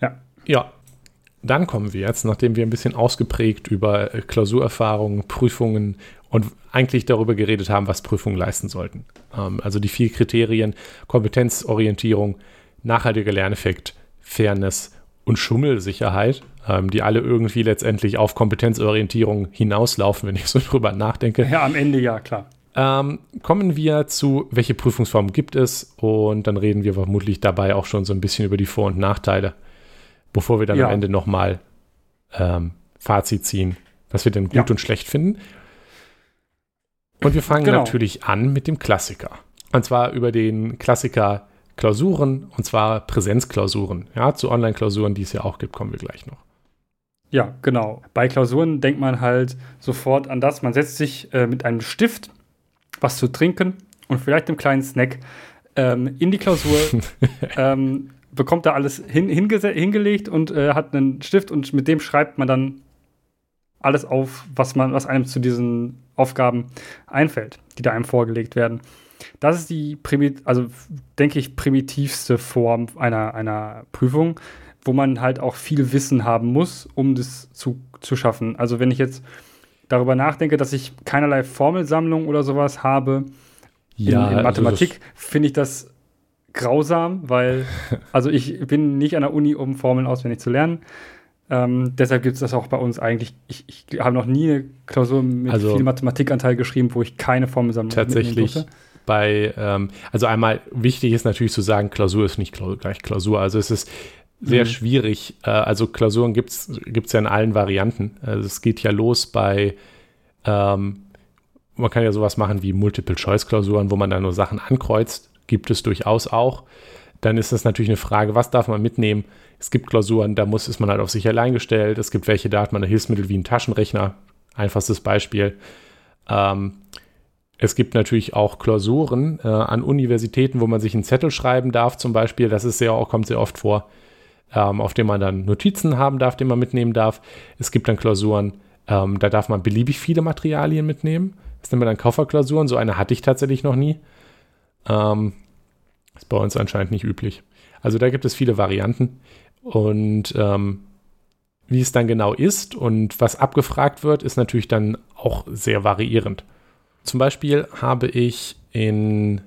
Ja. Ja. dann kommen wir jetzt, nachdem wir ein bisschen ausgeprägt über äh, Klausurerfahrungen, Prüfungen und eigentlich darüber geredet haben, was Prüfungen leisten sollten. Ähm, also die vier Kriterien Kompetenzorientierung, nachhaltiger Lerneffekt, Fairness und Schummelsicherheit, ähm, die alle irgendwie letztendlich auf Kompetenzorientierung hinauslaufen, wenn ich so drüber nachdenke. Ja, am Ende ja, klar. Ähm, kommen wir zu, welche Prüfungsformen gibt es und dann reden wir vermutlich dabei auch schon so ein bisschen über die Vor- und Nachteile, bevor wir dann ja. am Ende nochmal ähm, Fazit ziehen, was wir denn gut ja. und schlecht finden. Und wir fangen genau. natürlich an mit dem Klassiker. Und zwar über den Klassiker Klausuren, und zwar Präsenzklausuren. Ja, zu Online-Klausuren, die es ja auch gibt, kommen wir gleich noch. Ja, genau. Bei Klausuren denkt man halt sofort an das. Man setzt sich äh, mit einem Stift was zu trinken und vielleicht einem kleinen Snack ähm, in die Klausur. ähm, bekommt da alles hin, hingelegt und äh, hat einen Stift und mit dem schreibt man dann alles auf, was man, was einem zu diesen Aufgaben einfällt, die da einem vorgelegt werden. Das ist die, also denke ich, primitivste Form einer, einer Prüfung, wo man halt auch viel Wissen haben muss, um das zu, zu schaffen. Also wenn ich jetzt darüber nachdenke, dass ich keinerlei Formelsammlung oder sowas habe ja, in, in also Mathematik, also finde ich das grausam, weil, also ich bin nicht an der Uni, um Formeln auswendig zu lernen. Ähm, deshalb gibt es das auch bei uns eigentlich. Ich, ich habe noch nie eine Klausur mit also, viel Mathematikanteil geschrieben, wo ich keine Formelsammlung Tatsächlich bei, ähm, also einmal wichtig ist natürlich zu sagen, Klausur ist nicht gleich Klausur. Also es ist sehr mhm. schwierig. Äh, also Klausuren gibt es ja in allen Varianten. Also es geht ja los bei, ähm, man kann ja sowas machen wie Multiple-Choice-Klausuren, wo man da nur Sachen ankreuzt. Gibt es durchaus auch. Dann ist das natürlich eine Frage, was darf man mitnehmen? Es gibt Klausuren, da muss, ist man halt auf sich allein gestellt. Es gibt welche, da hat man ein Hilfsmittel wie ein Taschenrechner. Einfachstes Beispiel. Ähm, es gibt natürlich auch Klausuren äh, an Universitäten, wo man sich einen Zettel schreiben darf, zum Beispiel. Das ist sehr, kommt sehr oft vor ähm, auf dem man dann Notizen haben darf, den man mitnehmen darf. Es gibt dann Klausuren, ähm, da darf man beliebig viele Materialien mitnehmen. Das nennt man dann Kofferklausuren. So eine hatte ich tatsächlich noch nie. Ähm, ist bei uns anscheinend nicht üblich. Also da gibt es viele Varianten. Und ähm, wie es dann genau ist und was abgefragt wird, ist natürlich dann auch sehr variierend. Zum Beispiel habe ich in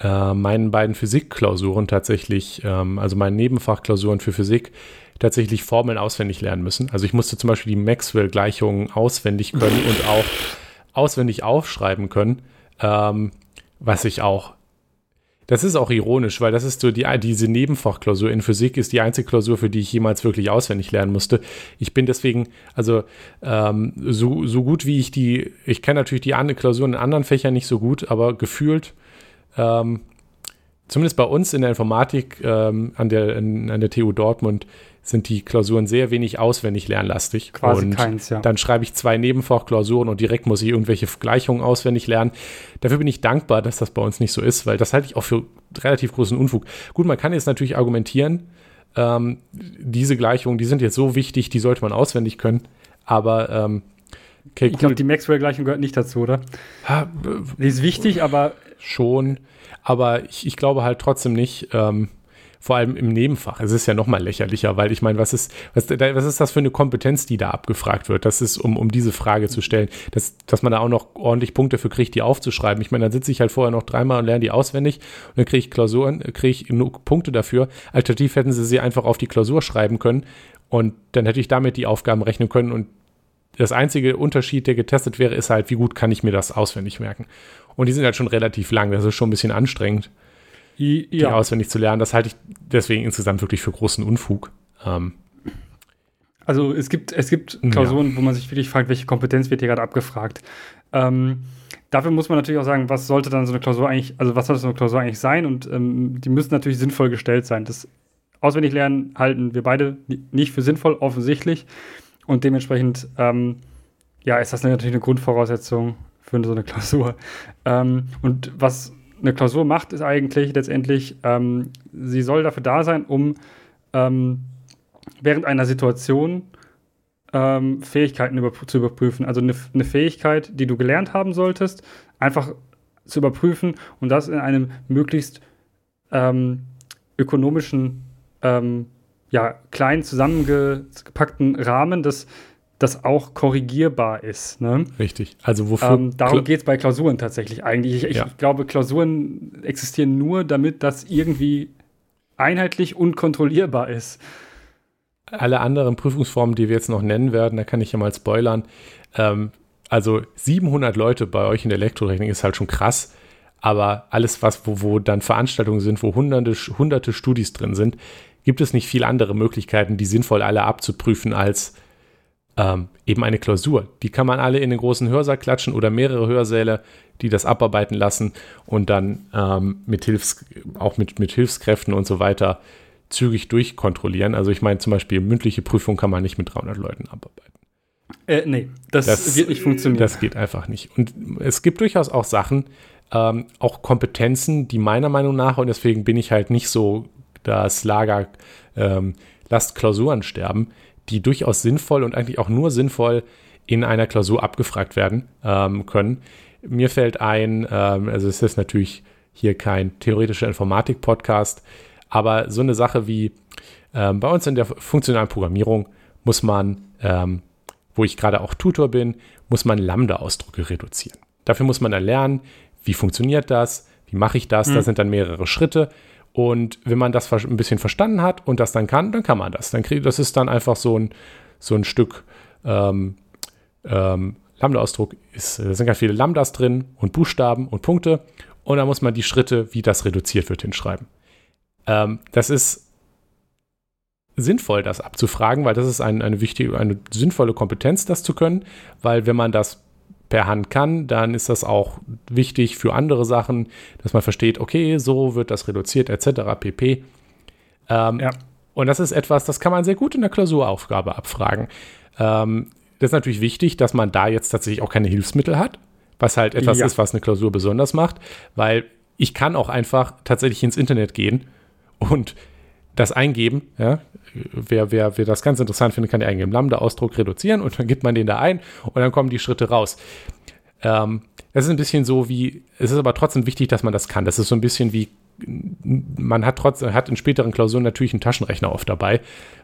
äh, meinen beiden Physikklausuren tatsächlich, ähm, also meinen Nebenfachklausuren für Physik, tatsächlich Formeln auswendig lernen müssen. Also ich musste zum Beispiel die Maxwell-Gleichungen auswendig können und auch auswendig aufschreiben können, ähm, was ich auch das ist auch ironisch, weil das ist so die, diese Nebenfachklausur in Physik ist die einzige Klausur, für die ich jemals wirklich auswendig lernen musste. Ich bin deswegen, also ähm, so, so gut wie ich die, ich kenne natürlich die Klausuren in anderen Fächern nicht so gut, aber gefühlt ähm, zumindest bei uns in der Informatik ähm, an, der, in, an der TU Dortmund sind die Klausuren sehr wenig auswendig lernlastig. Quasi und keins, ja. Dann schreibe ich zwei Nebenfachklausuren und direkt muss ich irgendwelche Gleichungen auswendig lernen. Dafür bin ich dankbar, dass das bei uns nicht so ist, weil das halte ich auch für relativ großen Unfug. Gut, man kann jetzt natürlich argumentieren, ähm, diese Gleichungen, die sind jetzt so wichtig, die sollte man auswendig können. Aber ähm, okay, ich glaube, die Maxwell-Gleichung gehört nicht dazu, oder? Ha, die ist wichtig, aber schon. Aber ich, ich glaube halt trotzdem nicht, ähm, vor allem im Nebenfach. Es ist ja noch mal lächerlicher, weil ich meine, was ist, was, was ist das für eine Kompetenz, die da abgefragt wird? Das ist, um, um diese Frage zu stellen, dass, dass man da auch noch ordentlich Punkte für kriegt, die aufzuschreiben. Ich meine, dann sitze ich halt vorher noch dreimal und lerne die auswendig und dann kriege ich Klausuren, kriege ich genug Punkte dafür. Alternativ hätten sie sie einfach auf die Klausur schreiben können und dann hätte ich damit die Aufgaben rechnen können und das einzige Unterschied, der getestet wäre, ist halt, wie gut kann ich mir das auswendig merken. Und die sind halt schon relativ lang. Das ist schon ein bisschen anstrengend, I, ja. die auswendig zu lernen. Das halte ich deswegen insgesamt wirklich für großen Unfug. Ähm, also es gibt, es gibt Klausuren, ja. wo man sich wirklich fragt, welche Kompetenz wird hier gerade abgefragt. Ähm, dafür muss man natürlich auch sagen, was sollte dann so eine Klausur eigentlich, also was sollte so eine Klausur eigentlich sein? Und ähm, die müssen natürlich sinnvoll gestellt sein. Das Auswendiglernen halten wir beide nicht für sinnvoll, offensichtlich. Und dementsprechend, ähm, ja, ist das natürlich eine Grundvoraussetzung für so eine Klausur. Ähm, und was eine Klausur macht, ist eigentlich letztendlich, ähm, sie soll dafür da sein, um ähm, während einer Situation ähm, Fähigkeiten über, zu überprüfen. Also eine, eine, Fähigkeit, die du gelernt haben solltest, einfach zu überprüfen und das in einem möglichst ähm, ökonomischen ähm, ja, klein zusammengepackten Rahmen, das, das auch korrigierbar ist. Ne? Richtig. Also wofür? Ähm, darum geht es bei Klausuren tatsächlich eigentlich. Ich, ja. ich, glaube, Klausuren existieren nur, damit das irgendwie einheitlich und kontrollierbar ist. Alle anderen Prüfungsformen, die wir jetzt noch nennen werden, da kann ich ja mal spoilern. Ähm, also 700 Leute bei euch in der Elektrotechnik ist halt schon krass. Aber alles, was, wo, wo dann Veranstaltungen sind, wo hunderte, hunderte Studis drin sind, gibt es nicht viele andere Möglichkeiten, die sinnvoll alle abzuprüfen, als ähm, eben eine Klausur. Die kann man alle in den großen Hörsaal klatschen oder mehrere Hörsäle, die das abarbeiten lassen und dann ähm, mit Hilfs auch mit, mit Hilfskräften und so weiter zügig durchkontrollieren. Also ich meine zum Beispiel mündliche Prüfung kann man nicht mit 300 Leuten abarbeiten. Äh, nee, das, das, wird nicht funktionieren. Das geht einfach nicht. Und es gibt durchaus auch Sachen, ähm, auch Kompetenzen, die meiner Meinung nach, und deswegen bin ich halt nicht so das Lager, ähm, lasst Klausuren sterben, die durchaus sinnvoll und eigentlich auch nur sinnvoll in einer Klausur abgefragt werden ähm, können. Mir fällt ein, ähm, also es ist natürlich hier kein theoretischer Informatik-Podcast, aber so eine Sache wie ähm, bei uns in der funktionalen Programmierung muss man, ähm, wo ich gerade auch Tutor bin, muss man Lambda-Ausdrücke reduzieren. Dafür muss man erlernen, wie funktioniert das, wie mache ich das, mhm. da sind dann mehrere Schritte. Und wenn man das ein bisschen verstanden hat und das dann kann, dann kann man das. Dann kriegt, das ist dann einfach so ein, so ein Stück ähm, ähm, Lambda-Ausdruck. Da sind ganz viele Lambdas drin und Buchstaben und Punkte. Und dann muss man die Schritte, wie das reduziert wird, hinschreiben. Ähm, das ist sinnvoll, das abzufragen, weil das ist ein, eine wichtige, eine sinnvolle Kompetenz, das zu können. Weil wenn man das per Hand kann, dann ist das auch wichtig für andere Sachen, dass man versteht, okay, so wird das reduziert, etc. pp. Ähm, ja. Und das ist etwas, das kann man sehr gut in der Klausuraufgabe abfragen. Ähm, das ist natürlich wichtig, dass man da jetzt tatsächlich auch keine Hilfsmittel hat, was halt etwas ja. ist, was eine Klausur besonders macht, weil ich kann auch einfach tatsächlich ins Internet gehen und das eingeben. Ja? Wer, wer, wer das ganz interessant findet, kann ja eingeben, Lambda-Ausdruck reduzieren und dann gibt man den da ein und dann kommen die Schritte raus. Ähm, das ist ein bisschen so wie, es ist aber trotzdem wichtig, dass man das kann. Das ist so ein bisschen wie, man hat trotzdem, hat in späteren Klausuren natürlich einen Taschenrechner oft dabei,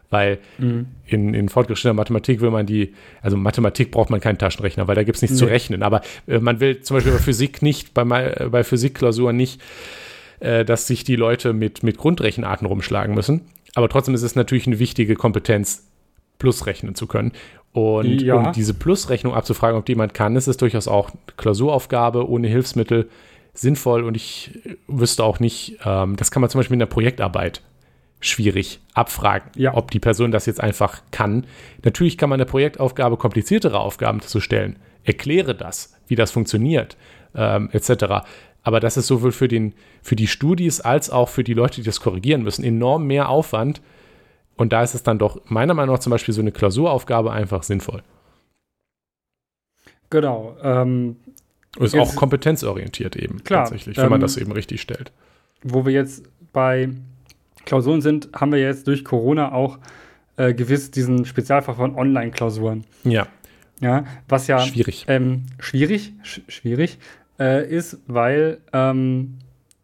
weil mhm. in, in fortgeschrittener Mathematik will man die, also Mathematik braucht man keinen Taschenrechner, weil da gibt es nichts nee. zu rechnen. Aber äh, man will zum Beispiel bei Physik nicht, bei, bei Physikklausuren nicht äh, dass sich die Leute mit, mit Grundrechenarten rumschlagen müssen. Aber trotzdem ist es natürlich eine wichtige Kompetenz, Plus rechnen zu können. Und ja. um diese Plusrechnung abzufragen, ob die jemand kann, ist es durchaus auch Klausuraufgabe ohne Hilfsmittel sinnvoll. Und ich wüsste auch nicht, ähm, das kann man zum Beispiel in der Projektarbeit schwierig abfragen, ja. ob die Person das jetzt einfach kann. Natürlich kann man eine Projektaufgabe kompliziertere Aufgaben zu stellen. Erkläre das, wie das funktioniert, ähm, etc. Aber das ist sowohl für, den, für die Studis als auch für die Leute, die das korrigieren müssen, enorm mehr Aufwand. Und da ist es dann doch meiner Meinung nach zum Beispiel so eine Klausuraufgabe einfach sinnvoll. Genau. Ähm, ist auch kompetenzorientiert eben klar, tatsächlich, wenn ähm, man das eben richtig stellt. Wo wir jetzt bei Klausuren sind, haben wir jetzt durch Corona auch äh, gewiss diesen Spezialfach von Online-Klausuren. Ja. Ja, was ja schwierig. Ähm, schwierig, sch schwierig, äh, ist, weil ähm,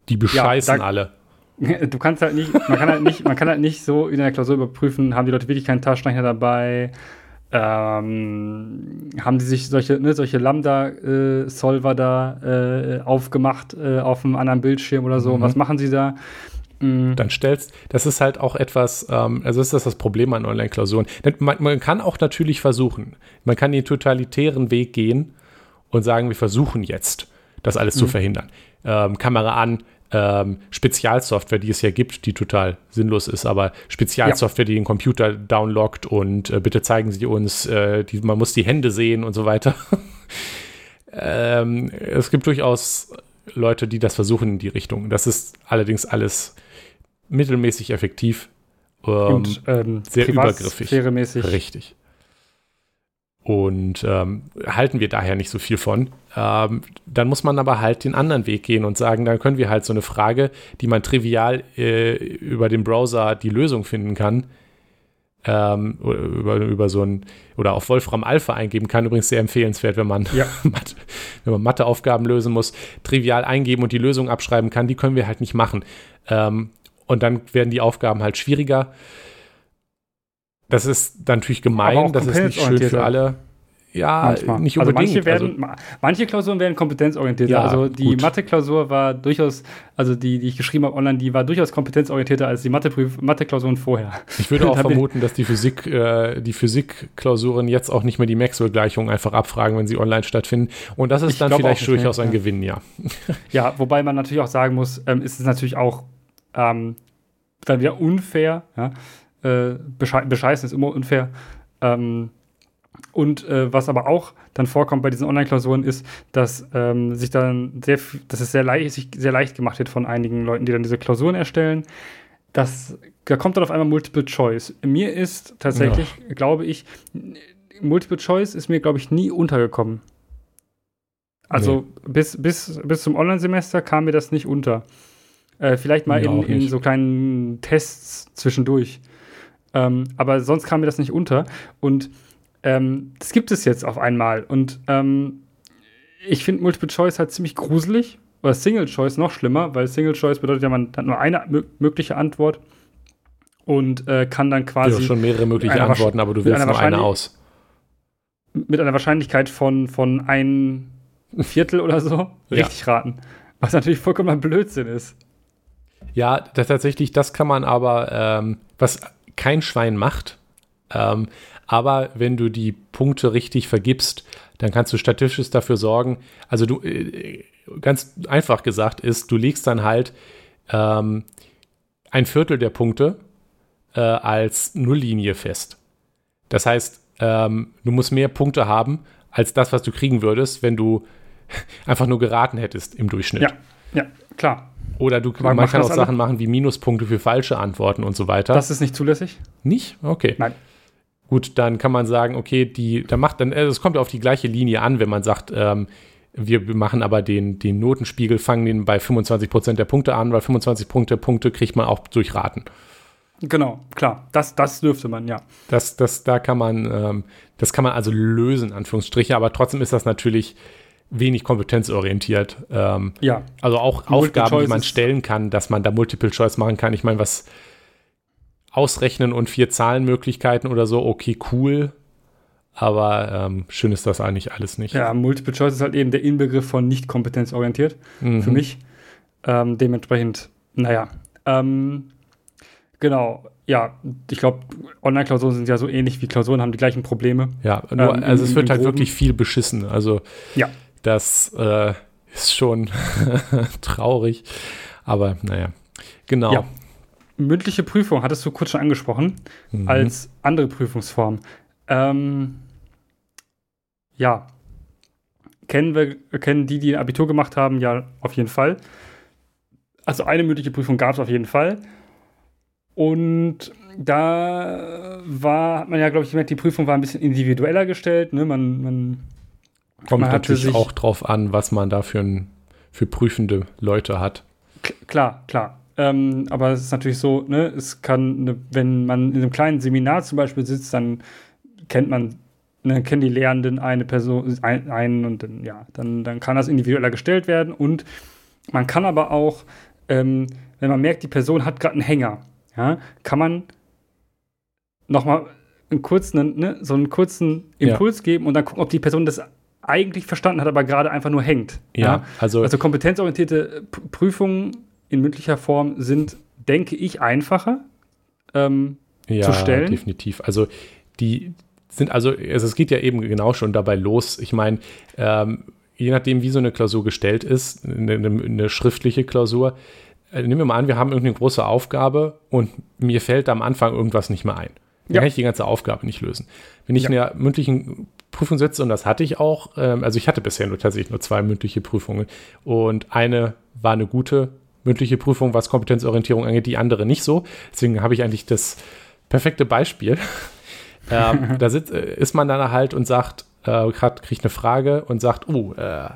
die bescheißen ja, da, alle. Du kannst halt nicht, man kann halt nicht, man kann halt nicht so in der Klausur überprüfen, haben die Leute wirklich keinen Taschenrechner dabei, ähm, haben die sich solche, ne, solche Lambda-Solver äh, da äh, aufgemacht äh, auf einem anderen Bildschirm oder so. Mhm. Was machen sie da? Mhm. Dann stellst, das ist halt auch etwas, ähm, also ist das das Problem an Online-Klausuren. Man, man, kann auch natürlich versuchen, man kann den totalitären Weg gehen und sagen, wir versuchen jetzt das alles mhm. zu verhindern. Ähm, Kamera an, ähm, Spezialsoftware, die es ja gibt, die total sinnlos ist, aber Spezialsoftware, ja. die den Computer downlockt und äh, bitte zeigen Sie uns, äh, die, man muss die Hände sehen und so weiter. ähm, es gibt durchaus Leute, die das versuchen in die Richtung. Das ist allerdings alles mittelmäßig effektiv ähm, und ähm, sehr übergriffig. Richtig. Und ähm, halten wir daher nicht so viel von. Ähm, dann muss man aber halt den anderen Weg gehen und sagen, dann können wir halt so eine Frage, die man trivial äh, über den Browser die Lösung finden kann, ähm, über, über so ein oder auf Wolfram Alpha eingeben kann. Übrigens sehr empfehlenswert, wenn man, ja. Mathe, wenn man Matheaufgaben lösen muss, trivial eingeben und die Lösung abschreiben kann. Die können wir halt nicht machen. Ähm, und dann werden die Aufgaben halt schwieriger. Das ist natürlich gemein, das ist nicht schön für alle. Ja, Manchmal. nicht unbedingt. Also manche, werden, also, manche Klausuren werden kompetenzorientierter. Ja, also die Mathe-Klausur war durchaus, also die, die ich geschrieben habe online, die war durchaus kompetenzorientierter als die Mathe-Klausuren vorher. Ich würde auch vermuten, dass die Physik, äh, die Physik-Klausuren jetzt auch nicht mehr die Maxwell-Gleichungen einfach abfragen, wenn sie online stattfinden. Und das ist ich dann vielleicht durchaus mehr, ein ja. Gewinn, ja. Ja, wobei man natürlich auch sagen muss, ähm, ist es natürlich auch ähm, dann wieder unfair. Ja? Äh, besche bescheißen ist immer unfair. Ähm, und äh, was aber auch dann vorkommt bei diesen Online-Klausuren ist, dass dass sich dann sehr, dass es sehr leicht, sich sehr leicht gemacht wird von einigen Leuten, die dann diese Klausuren erstellen. Das, da kommt dann auf einmal Multiple Choice. Mir ist tatsächlich, ja. glaube ich, Multiple Choice ist mir, glaube ich, nie untergekommen. Also nee. bis, bis, bis zum Online-Semester kam mir das nicht unter. Äh, vielleicht mal in, in, so kleinen Tests zwischendurch. Ähm, aber sonst kam mir das nicht unter. Und ähm, das gibt es jetzt auf einmal. Und ähm, ich finde Multiple Choice halt ziemlich gruselig. Oder Single Choice noch schlimmer, weil Single Choice bedeutet ja, man hat nur eine mögliche Antwort und äh, kann dann quasi. Du hast schon mehrere mögliche Antworten, aber du wählst nur eine aus. Mit einer Wahrscheinlichkeit von, von ein Viertel oder so richtig ja. raten. Was natürlich vollkommener Blödsinn ist. Ja, das, tatsächlich, das kann man aber, ähm, was kein Schwein macht, ähm, aber wenn du die Punkte richtig vergibst, dann kannst du statistisch dafür sorgen. Also du, äh, ganz einfach gesagt ist, du legst dann halt ähm, ein Viertel der Punkte äh, als Nulllinie fest. Das heißt, ähm, du musst mehr Punkte haben als das, was du kriegen würdest, wenn du einfach nur geraten hättest im Durchschnitt. Ja, ja, klar. Oder du, man, man kann auch Sachen machen wie Minuspunkte für falsche Antworten und so weiter. Das ist nicht zulässig? Nicht? Okay. Nein. Gut, dann kann man sagen, okay, die, da macht dann, es kommt auf die gleiche Linie an, wenn man sagt, ähm, wir machen aber den, den Notenspiegel, fangen den bei 25% der Punkte an, weil 25 Punkte, Punkte kriegt man auch durch Raten. Genau, klar. Das, das dürfte man, ja. Das, das, da kann man, ähm, das kann man also lösen, Anführungsstriche, aber trotzdem ist das natürlich wenig kompetenzorientiert. Ähm, ja. Also auch Multiple Aufgaben, die man stellen kann, dass man da Multiple Choice machen kann. Ich meine, was ausrechnen und vier Zahlenmöglichkeiten oder so, okay, cool. Aber ähm, schön ist das eigentlich alles nicht. Ja, Multiple Choice ist halt eben der Inbegriff von nicht kompetenzorientiert mhm. für mich. Ähm, dementsprechend, naja. Ähm, genau, ja, ich glaube, Online-Klausuren sind ja so ähnlich wie Klausuren, haben die gleichen Probleme. Ja, nur, ähm, also im, es wird halt Groben. wirklich viel beschissen. Also ja. Das äh, ist schon traurig. Aber naja, genau. Ja. Mündliche Prüfung hattest du kurz schon angesprochen, mhm. als andere Prüfungsform. Ähm, ja, kennen wir, kennen die, die ein Abitur gemacht haben, ja auf jeden Fall. Also eine mündliche Prüfung gab es auf jeden Fall. Und da war, hat man ja, glaube ich, gemerkt, die Prüfung war ein bisschen individueller gestellt. Ne? Man, man Kommt natürlich auch drauf an, was man da für, ein, für prüfende Leute hat. Klar, klar. Ähm, aber es ist natürlich so, ne, es kann, ne, wenn man in einem kleinen Seminar zum Beispiel sitzt, dann kennt man, ne, kennen die Lehrenden eine Person, ein, einen und dann, ja, dann, dann kann das individueller gestellt werden. Und man kann aber auch, ähm, wenn man merkt, die Person hat gerade einen Hänger, ja, kann man nochmal einen kurzen, ne, so einen kurzen Impuls ja. geben und dann gucken, ob die Person das eigentlich verstanden hat, aber gerade einfach nur hängt. Ja, ja? also, also kompetenzorientierte P Prüfungen in mündlicher Form sind, denke ich, einfacher ähm, ja, zu stellen. Ja, definitiv. Also die sind also, also es geht ja eben genau schon dabei los. Ich meine, ähm, je nachdem, wie so eine Klausur gestellt ist, eine, eine schriftliche Klausur, äh, nehmen wir mal an, wir haben irgendeine große Aufgabe und mir fällt am Anfang irgendwas nicht mehr ein. Dann ja. kann ich die ganze Aufgabe nicht lösen. Wenn ich ja. in der mündlichen Prüfung und das hatte ich auch. Ähm, also ich hatte bisher nur tatsächlich nur zwei mündliche Prüfungen und eine war eine gute mündliche Prüfung, was Kompetenzorientierung angeht, die andere nicht so. Deswegen habe ich eigentlich das perfekte Beispiel. ähm, da sitzt, äh, ist man dann halt und sagt, äh, kriegt eine Frage und sagt, oh, äh,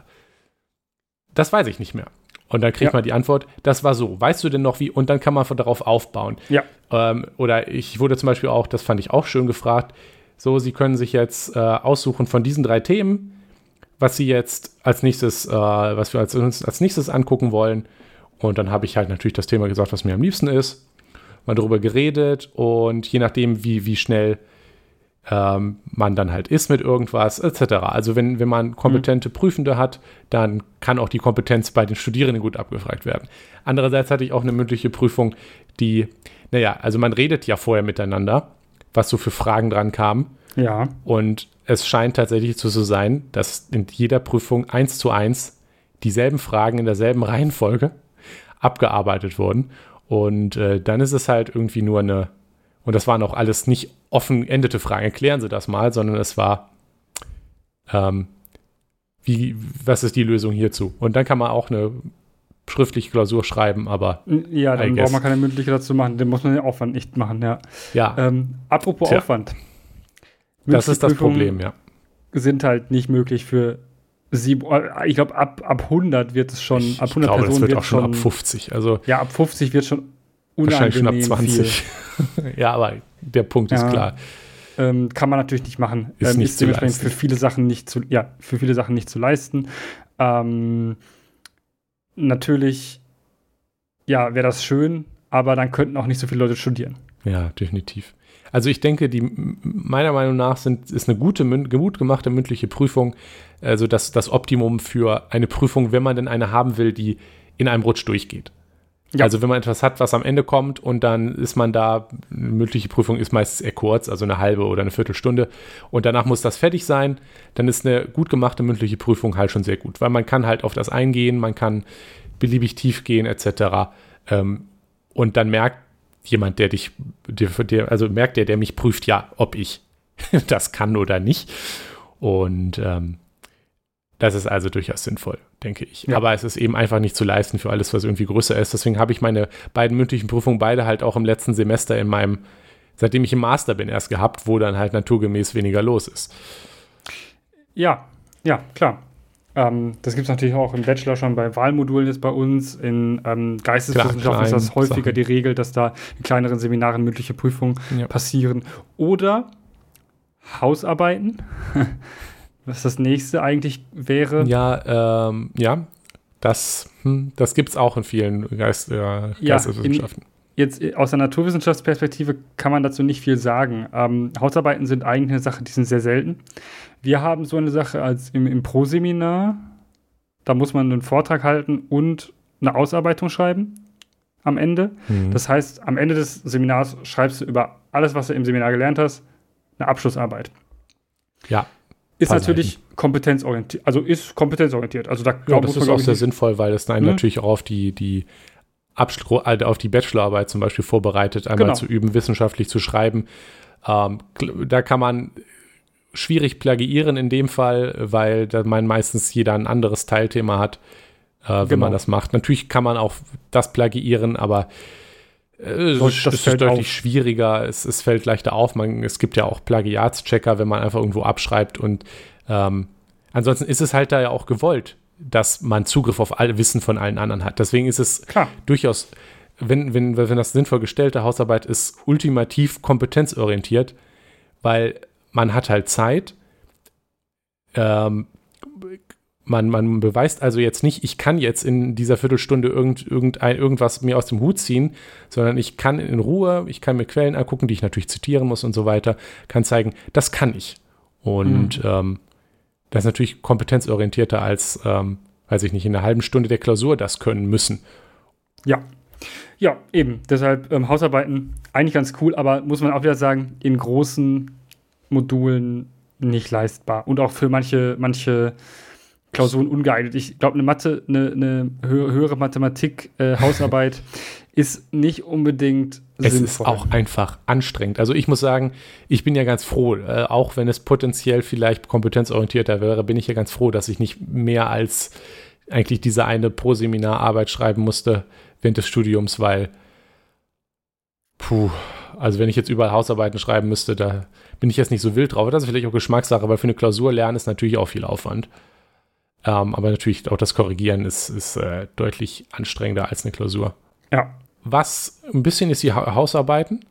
das weiß ich nicht mehr. Und dann kriegt ja. man die Antwort, das war so. Weißt du denn noch wie? Und dann kann man darauf aufbauen. Ja. Ähm, oder ich wurde zum Beispiel auch, das fand ich auch schön gefragt, so, Sie können sich jetzt äh, aussuchen von diesen drei Themen, was Sie jetzt als nächstes, äh, was wir als, als nächstes angucken wollen. Und dann habe ich halt natürlich das Thema gesagt, was mir am liebsten ist. mal darüber geredet und je nachdem, wie, wie schnell ähm, man dann halt ist mit irgendwas, etc. Also wenn, wenn man kompetente Prüfende hat, dann kann auch die Kompetenz bei den Studierenden gut abgefragt werden. Andererseits hatte ich auch eine mündliche Prüfung, die, naja, also man redet ja vorher miteinander, was so für Fragen dran kamen. Ja. Und es scheint tatsächlich so zu sein, dass in jeder Prüfung eins zu eins dieselben Fragen in derselben Reihenfolge abgearbeitet wurden. Und äh, dann ist es halt irgendwie nur eine, und das waren auch alles nicht offen endete Fragen, erklären Sie das mal, sondern es war, ähm, wie, was ist die Lösung hierzu? Und dann kann man auch eine schriftliche Klausur schreiben, aber. Ja, dann braucht man keine mündliche dazu machen, den muss man den Aufwand nicht machen, ja. Ja. Ähm, apropos Tja. Aufwand. Das ist das Problem, ja. Sind halt nicht möglich für sieben, äh, ich glaube, ab, ab 100 wird es schon, ich ab 100 glaube, Personen wird, wird auch schon ab 50. Also ja, ab 50 wird schon Wahrscheinlich schon ab 20. ja, aber der Punkt ja, ist klar. Ähm, kann man natürlich nicht machen. Ist, ähm, nicht ist dementsprechend für viele Sachen nicht zu, ja, für viele Sachen nicht zu leisten. Ähm, natürlich, ja, wäre das schön, aber dann könnten auch nicht so viele Leute studieren. Ja, definitiv. Also ich denke, die meiner Meinung nach sind, ist eine gute, gut gemachte mündliche Prüfung, also das, das Optimum für eine Prüfung, wenn man denn eine haben will, die in einem Rutsch durchgeht. Ja. Also wenn man etwas hat, was am Ende kommt und dann ist man da, eine mündliche Prüfung ist meistens eher kurz, also eine halbe oder eine Viertelstunde und danach muss das fertig sein, dann ist eine gut gemachte mündliche Prüfung halt schon sehr gut, weil man kann halt auf das eingehen, man kann beliebig tief gehen etc. Ähm, und dann merkt jemand, der dich, der, der, also merkt der, der mich prüft, ja, ob ich das kann oder nicht. Und ähm, das ist also durchaus sinnvoll, denke ich. Ja. Aber es ist eben einfach nicht zu leisten für alles, was irgendwie größer ist. Deswegen habe ich meine beiden mündlichen Prüfungen beide halt auch im letzten Semester in meinem, seitdem ich im Master bin, erst gehabt, wo dann halt naturgemäß weniger los ist. Ja, ja, klar. Ähm, das gibt es natürlich auch im Bachelor schon bei Wahlmodulen jetzt bei uns. In ähm, Geisteswissenschaften ist das häufiger Sachen. die Regel, dass da in kleineren Seminaren mündliche Prüfungen ja. passieren. Oder Hausarbeiten. was das nächste eigentlich wäre. Ja, ähm, ja, das, hm, das gibt es auch in vielen Geist, äh, Geisteswissenschaften. Ja, jetzt äh, aus der Naturwissenschaftsperspektive kann man dazu nicht viel sagen. Ähm, Hausarbeiten sind eigentlich eine Sache, die sind sehr selten. Wir haben so eine Sache als im, im Pro-Seminar. Da muss man einen Vortrag halten und eine Ausarbeitung schreiben am Ende. Mhm. Das heißt, am Ende des Seminars schreibst du über alles, was du im Seminar gelernt hast, eine Abschlussarbeit. Ja, ist natürlich kompetenzorientiert, also ist kompetenzorientiert. Also da ja, das ist auch sehr sinnvoll, weil es einen ne? natürlich auch auf die, die Abschluss, also auf die Bachelorarbeit zum Beispiel vorbereitet, einmal genau. zu üben, wissenschaftlich zu schreiben. Ähm, da kann man schwierig plagiieren in dem Fall, weil da man meistens jeder ein anderes Teilthema hat, äh, wenn genau. man das macht. Natürlich kann man auch das plagiieren, aber es das, ist deutlich auf. schwieriger, es, es, fällt leichter auf. Man, es gibt ja auch Plagiatschecker, wenn man einfach irgendwo abschreibt. Und ähm, ansonsten ist es halt da ja auch gewollt, dass man Zugriff auf alle Wissen von allen anderen hat. Deswegen ist es Klar. durchaus, wenn, wenn, wenn das sinnvoll gestellte Hausarbeit ist, ultimativ kompetenzorientiert, weil man hat halt Zeit. Ähm, man, man beweist also jetzt nicht, ich kann jetzt in dieser Viertelstunde irgend, irgendein, irgendwas mir aus dem Hut ziehen, sondern ich kann in Ruhe, ich kann mir Quellen angucken, die ich natürlich zitieren muss und so weiter, kann zeigen, das kann ich. Und mhm. ähm, das ist natürlich kompetenzorientierter als, ähm, weiß ich nicht, in einer halben Stunde der Klausur das können müssen. Ja. Ja, eben. Deshalb ähm, Hausarbeiten eigentlich ganz cool, aber muss man auch wieder sagen, in großen Modulen nicht leistbar. Und auch für manche, manche Klausuren ungeeignet. Ich glaube, eine Mathe, eine, eine höhere Mathematik-Hausarbeit äh, ist nicht unbedingt es sinnvoll. ist auch einfach anstrengend. Also ich muss sagen, ich bin ja ganz froh, äh, auch wenn es potenziell vielleicht kompetenzorientierter wäre, bin ich ja ganz froh, dass ich nicht mehr als eigentlich diese eine Pro-Seminar-Arbeit schreiben musste während des Studiums, weil puh, also wenn ich jetzt überall Hausarbeiten schreiben müsste, da bin ich jetzt nicht so wild drauf. Das ist vielleicht auch Geschmackssache, weil für eine Klausur lernen ist natürlich auch viel Aufwand. Ähm, aber natürlich auch das Korrigieren ist, ist äh, deutlich anstrengender als eine Klausur. Ja. Was ein bisschen ist die ha Hausarbeiten,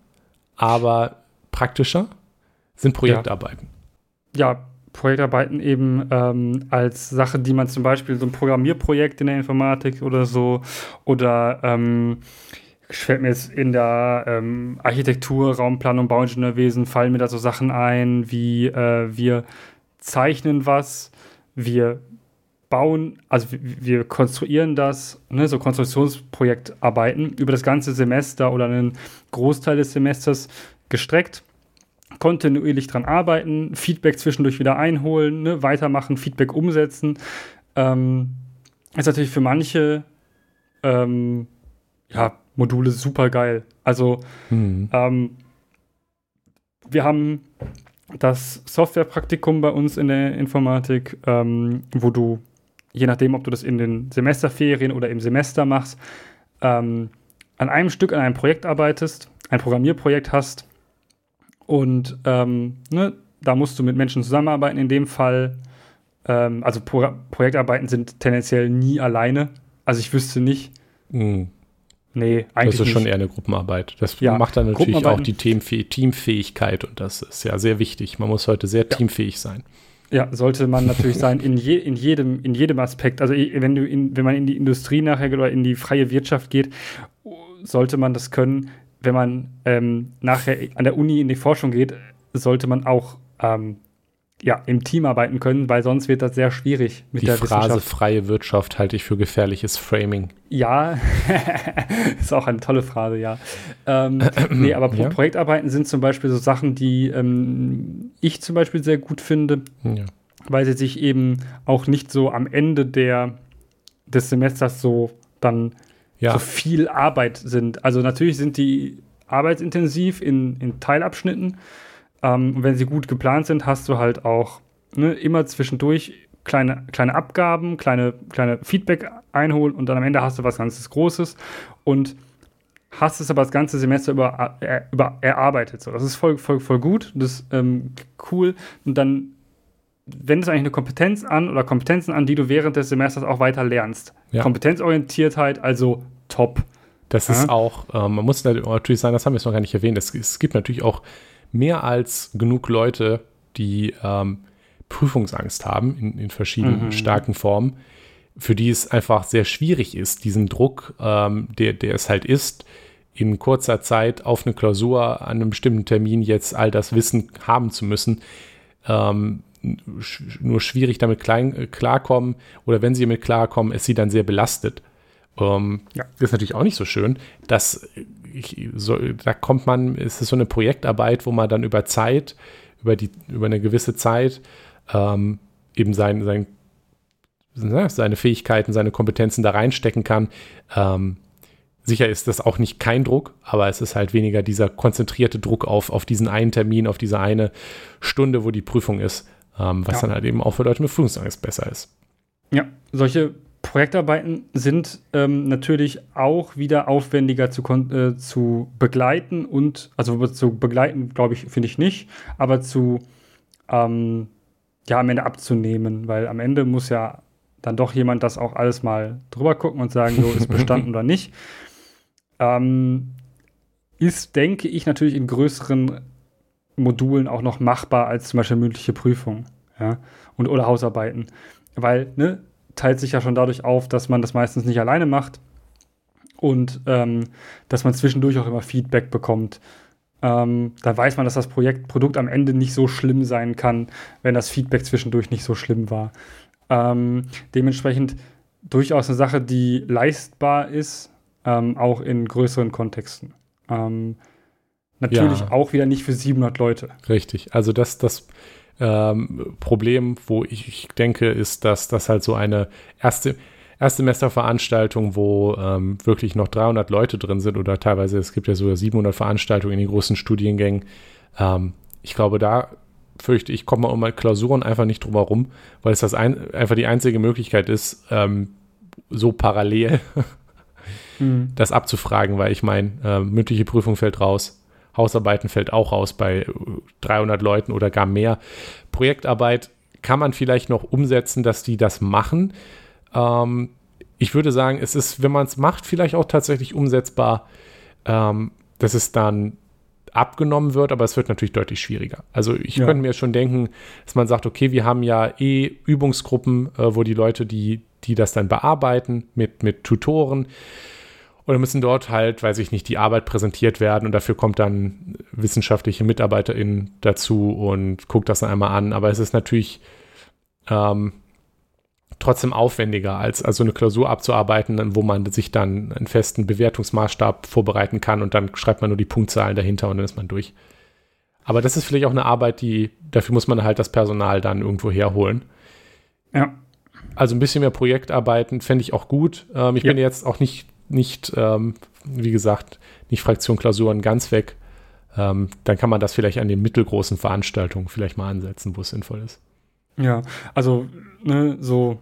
aber praktischer sind Projektarbeiten. Ja, ja Projektarbeiten eben ähm, als Sache, die man zum Beispiel so ein Programmierprojekt in der Informatik oder so oder ähm, fällt mir jetzt in der ähm, Architektur, Raumplanung, Bauingenieurwesen, fallen mir da so Sachen ein, wie äh, wir zeichnen was, wir bauen, also wir, konstruieren das, ne, so Konstruktionsprojektarbeiten über das ganze Semester oder einen Großteil des Semesters gestreckt kontinuierlich dran arbeiten, Feedback zwischendurch wieder einholen, ne, weitermachen, Feedback umsetzen. Ähm, ist natürlich für manche ähm, ja, Module super geil. Also mhm. ähm, wir haben das Softwarepraktikum bei uns in der Informatik, ähm, wo du, je nachdem, ob du das in den Semesterferien oder im Semester machst, ähm, an einem Stück an einem Projekt arbeitest, ein Programmierprojekt hast und ähm, ne, da musst du mit Menschen zusammenarbeiten. In dem Fall, ähm, also Pro Projektarbeiten sind tendenziell nie alleine. Also ich wüsste nicht. Mhm. Nee, eigentlich. Das ist schon nicht. eher eine Gruppenarbeit. Das ja, macht dann natürlich auch die Teamfähigkeit und das ist ja sehr wichtig. Man muss heute sehr ja. teamfähig sein. Ja, sollte man natürlich sein in, je, in, jedem, in jedem Aspekt. Also wenn du in, wenn man in die Industrie nachher oder in die freie Wirtschaft geht, sollte man das können wenn man ähm, nachher an der Uni in die Forschung geht, sollte man auch ähm, ja, im Team arbeiten können, weil sonst wird das sehr schwierig mit die der Phrase Wissenschaft. freie Wirtschaft halte ich für gefährliches Framing. Ja, ist auch eine tolle Phrase, ja. Ähm, nee, aber ja? Projektarbeiten sind zum Beispiel so Sachen, die ähm, ich zum Beispiel sehr gut finde, ja. weil sie sich eben auch nicht so am Ende der, des Semesters so dann ja. so viel Arbeit sind. Also natürlich sind die arbeitsintensiv in, in Teilabschnitten. Ähm, und wenn sie gut geplant sind, hast du halt auch ne, immer zwischendurch kleine, kleine Abgaben, kleine, kleine Feedback einholen und dann am Ende hast du was ganz Großes und hast es aber das ganze Semester über, äh, über erarbeitet. So, das ist voll, voll, voll gut, das ist ähm, cool. Und dann wendest du eigentlich eine Kompetenz an oder Kompetenzen an, die du während des Semesters auch weiter lernst. Ja. Kompetenzorientiertheit, also top. Das ja? ist auch, äh, man muss natürlich sagen, das haben wir jetzt noch gar nicht erwähnt, es, es gibt natürlich auch mehr als genug Leute, die ähm, Prüfungsangst haben in, in verschiedenen mhm. starken Formen, für die es einfach sehr schwierig ist, diesen Druck, ähm, der, der es halt ist, in kurzer Zeit auf eine Klausur an einem bestimmten Termin jetzt all das Wissen haben zu müssen, ähm, nur schwierig damit klein, äh, klarkommen oder wenn sie damit klarkommen, ist sie dann sehr belastet. Ähm, ja. Ist natürlich auch nicht so schön. dass ich, so, da kommt man, ist es so eine Projektarbeit, wo man dann über Zeit, über, die, über eine gewisse Zeit ähm, eben sein, sein, ne, seine Fähigkeiten, seine Kompetenzen da reinstecken kann. Ähm, sicher ist das auch nicht kein Druck, aber es ist halt weniger dieser konzentrierte Druck auf, auf diesen einen Termin, auf diese eine Stunde, wo die Prüfung ist, ähm, was ja. dann halt eben auch für Leute mit Prüfungsangst besser ist. Ja, solche Projektarbeiten sind ähm, natürlich auch wieder aufwendiger zu, äh, zu begleiten und, also zu begleiten, glaube ich, finde ich nicht, aber zu, ähm, ja, am Ende abzunehmen, weil am Ende muss ja dann doch jemand das auch alles mal drüber gucken und sagen, so ist bestanden oder nicht. Ähm, ist, denke ich, natürlich in größeren Modulen auch noch machbar als zum Beispiel mündliche Prüfung ja, und oder Hausarbeiten. Weil, ne, teilt sich ja schon dadurch auf, dass man das meistens nicht alleine macht und ähm, dass man zwischendurch auch immer Feedback bekommt. Ähm, da weiß man, dass das Projekt, Produkt am Ende nicht so schlimm sein kann, wenn das Feedback zwischendurch nicht so schlimm war. Ähm, dementsprechend durchaus eine Sache, die leistbar ist, ähm, auch in größeren Kontexten. Ähm, natürlich ja. auch wieder nicht für 700 Leute. Richtig. Also das, das ähm, Problem, wo ich, ich, denke, ist, dass das halt so eine erste Erstsemesterveranstaltung, wo ähm, wirklich noch 300 Leute drin sind oder teilweise, es gibt ja sogar 700 Veranstaltungen in den großen Studiengängen. Ähm, ich glaube, da fürchte ich, kommt man um Klausuren einfach nicht drum herum, weil es das ein, einfach die einzige Möglichkeit ist, ähm, so parallel mhm. das abzufragen, weil ich meine, äh, mündliche Prüfung fällt raus, Hausarbeiten fällt auch raus bei 300 Leuten oder gar mehr. Projektarbeit kann man vielleicht noch umsetzen, dass die das machen. Ähm, ich würde sagen, es ist, wenn man es macht, vielleicht auch tatsächlich umsetzbar, ähm, dass es dann abgenommen wird, aber es wird natürlich deutlich schwieriger. Also ich ja. könnte mir schon denken, dass man sagt, okay, wir haben ja eh Übungsgruppen, äh, wo die Leute, die, die das dann bearbeiten mit, mit Tutoren, Oder müssen dort halt, weiß ich nicht, die Arbeit präsentiert werden und dafür kommt dann wissenschaftliche MitarbeiterInnen dazu und guckt das dann einmal an. Aber es ist natürlich ähm, trotzdem aufwendiger, als also eine Klausur abzuarbeiten, wo man sich dann einen festen Bewertungsmaßstab vorbereiten kann und dann schreibt man nur die Punktzahlen dahinter und dann ist man durch. Aber das ist vielleicht auch eine Arbeit, die, dafür muss man halt das Personal dann irgendwo herholen. Ja. Also ein bisschen mehr Projektarbeiten fände ich auch gut. Ähm, ich Ja. bin jetzt auch nicht, nicht ähm, wie gesagt, nicht Fraktion Klausuren ganz weg. Ähm, dann kann man das vielleicht an den mittelgroßen Veranstaltungen vielleicht mal ansetzen, wo es sinnvoll ist. Ja, also ne, so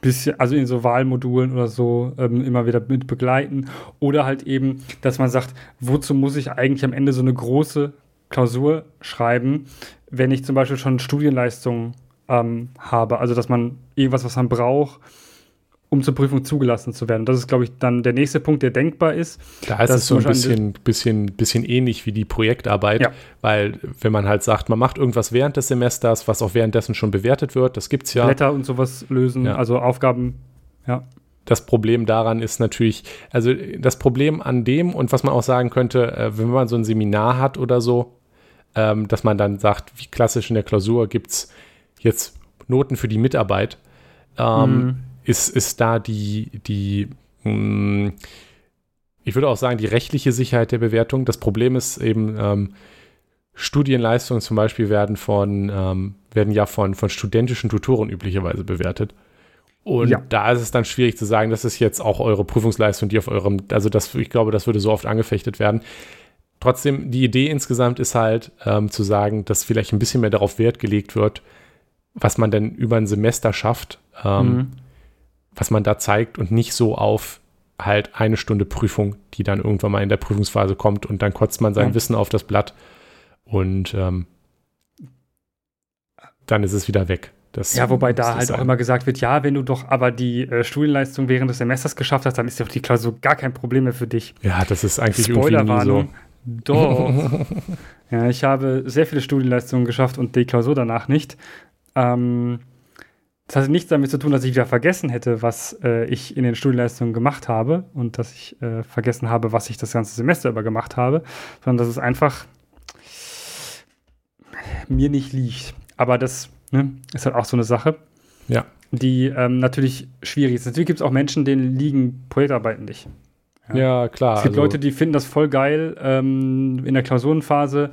bisschen, also in so Wahlmodulen oder so ähm, immer wieder mit begleiten. Oder halt eben, dass man sagt, wozu muss ich eigentlich am Ende so eine große Klausur schreiben, wenn ich zum Beispiel schon Studienleistungen ähm, habe. Also dass man irgendwas, was man braucht, um zur Prüfung zugelassen zu werden. Das ist, glaube ich, dann der nächste Punkt, der denkbar ist. Da ist es so ein bisschen, bisschen, bisschen ähnlich wie die Projektarbeit, Ja. weil wenn man halt sagt, man macht irgendwas während des Semesters, was auch währenddessen schon bewertet wird, das gibt es ja. Blätter und sowas lösen, Ja. also Aufgaben. Ja. Das Problem daran ist natürlich, also das Problem an dem und was man auch sagen könnte, äh, wenn man so ein Seminar hat oder so, ähm, dass man dann sagt, wie klassisch in der Klausur gibt es jetzt Noten für die Mitarbeit, ähm, Mhm. Ist, ist da die, die mh, ich würde auch sagen, die rechtliche Sicherheit der Bewertung. Das Problem ist eben, ähm, Studienleistungen zum Beispiel werden von, ähm, werden ja von, von studentischen Tutoren üblicherweise bewertet. Und Ja. da ist es dann schwierig zu sagen, das ist jetzt auch eure Prüfungsleistung, die auf eurem, also das, ich glaube, das würde so oft angefechtet werden. Trotzdem, die Idee insgesamt ist halt ähm, zu sagen, dass vielleicht ein bisschen mehr darauf Wert gelegt wird, was man denn über ein Semester schafft, ähm, Mhm. Was man da zeigt und nicht so auf halt eine Stunde Prüfung, die dann irgendwann mal in der Prüfungsphase kommt und dann kotzt man sein Ja. Wissen auf das Blatt und ähm, dann ist es wieder weg. Das Ja, wobei da halt auch sein. immer gesagt wird, ja, wenn du doch aber die äh, Studienleistung während des Semesters geschafft hast, dann ist doch die Klausur gar kein Problem mehr für dich. Ja, das ist eigentlich irgendwie Spoilerwarnung. so. Doch. ja, ich habe sehr viele Studienleistungen geschafft und die Klausur danach nicht. Ähm, das hatte nichts damit zu tun, dass ich wieder vergessen hätte, was äh, ich in den Studienleistungen gemacht habe und dass ich äh, vergessen habe, was ich das ganze Semester über gemacht habe, sondern dass es einfach mir nicht liegt. Aber das ne, ist halt auch so eine Sache Ja, die ähm, natürlich schwierig ist. Natürlich gibt es auch Menschen, denen liegen Projektarbeiten nicht. ja, klar. Es gibt also, Leute, die finden das voll geil, ähm, in der Klausurenphase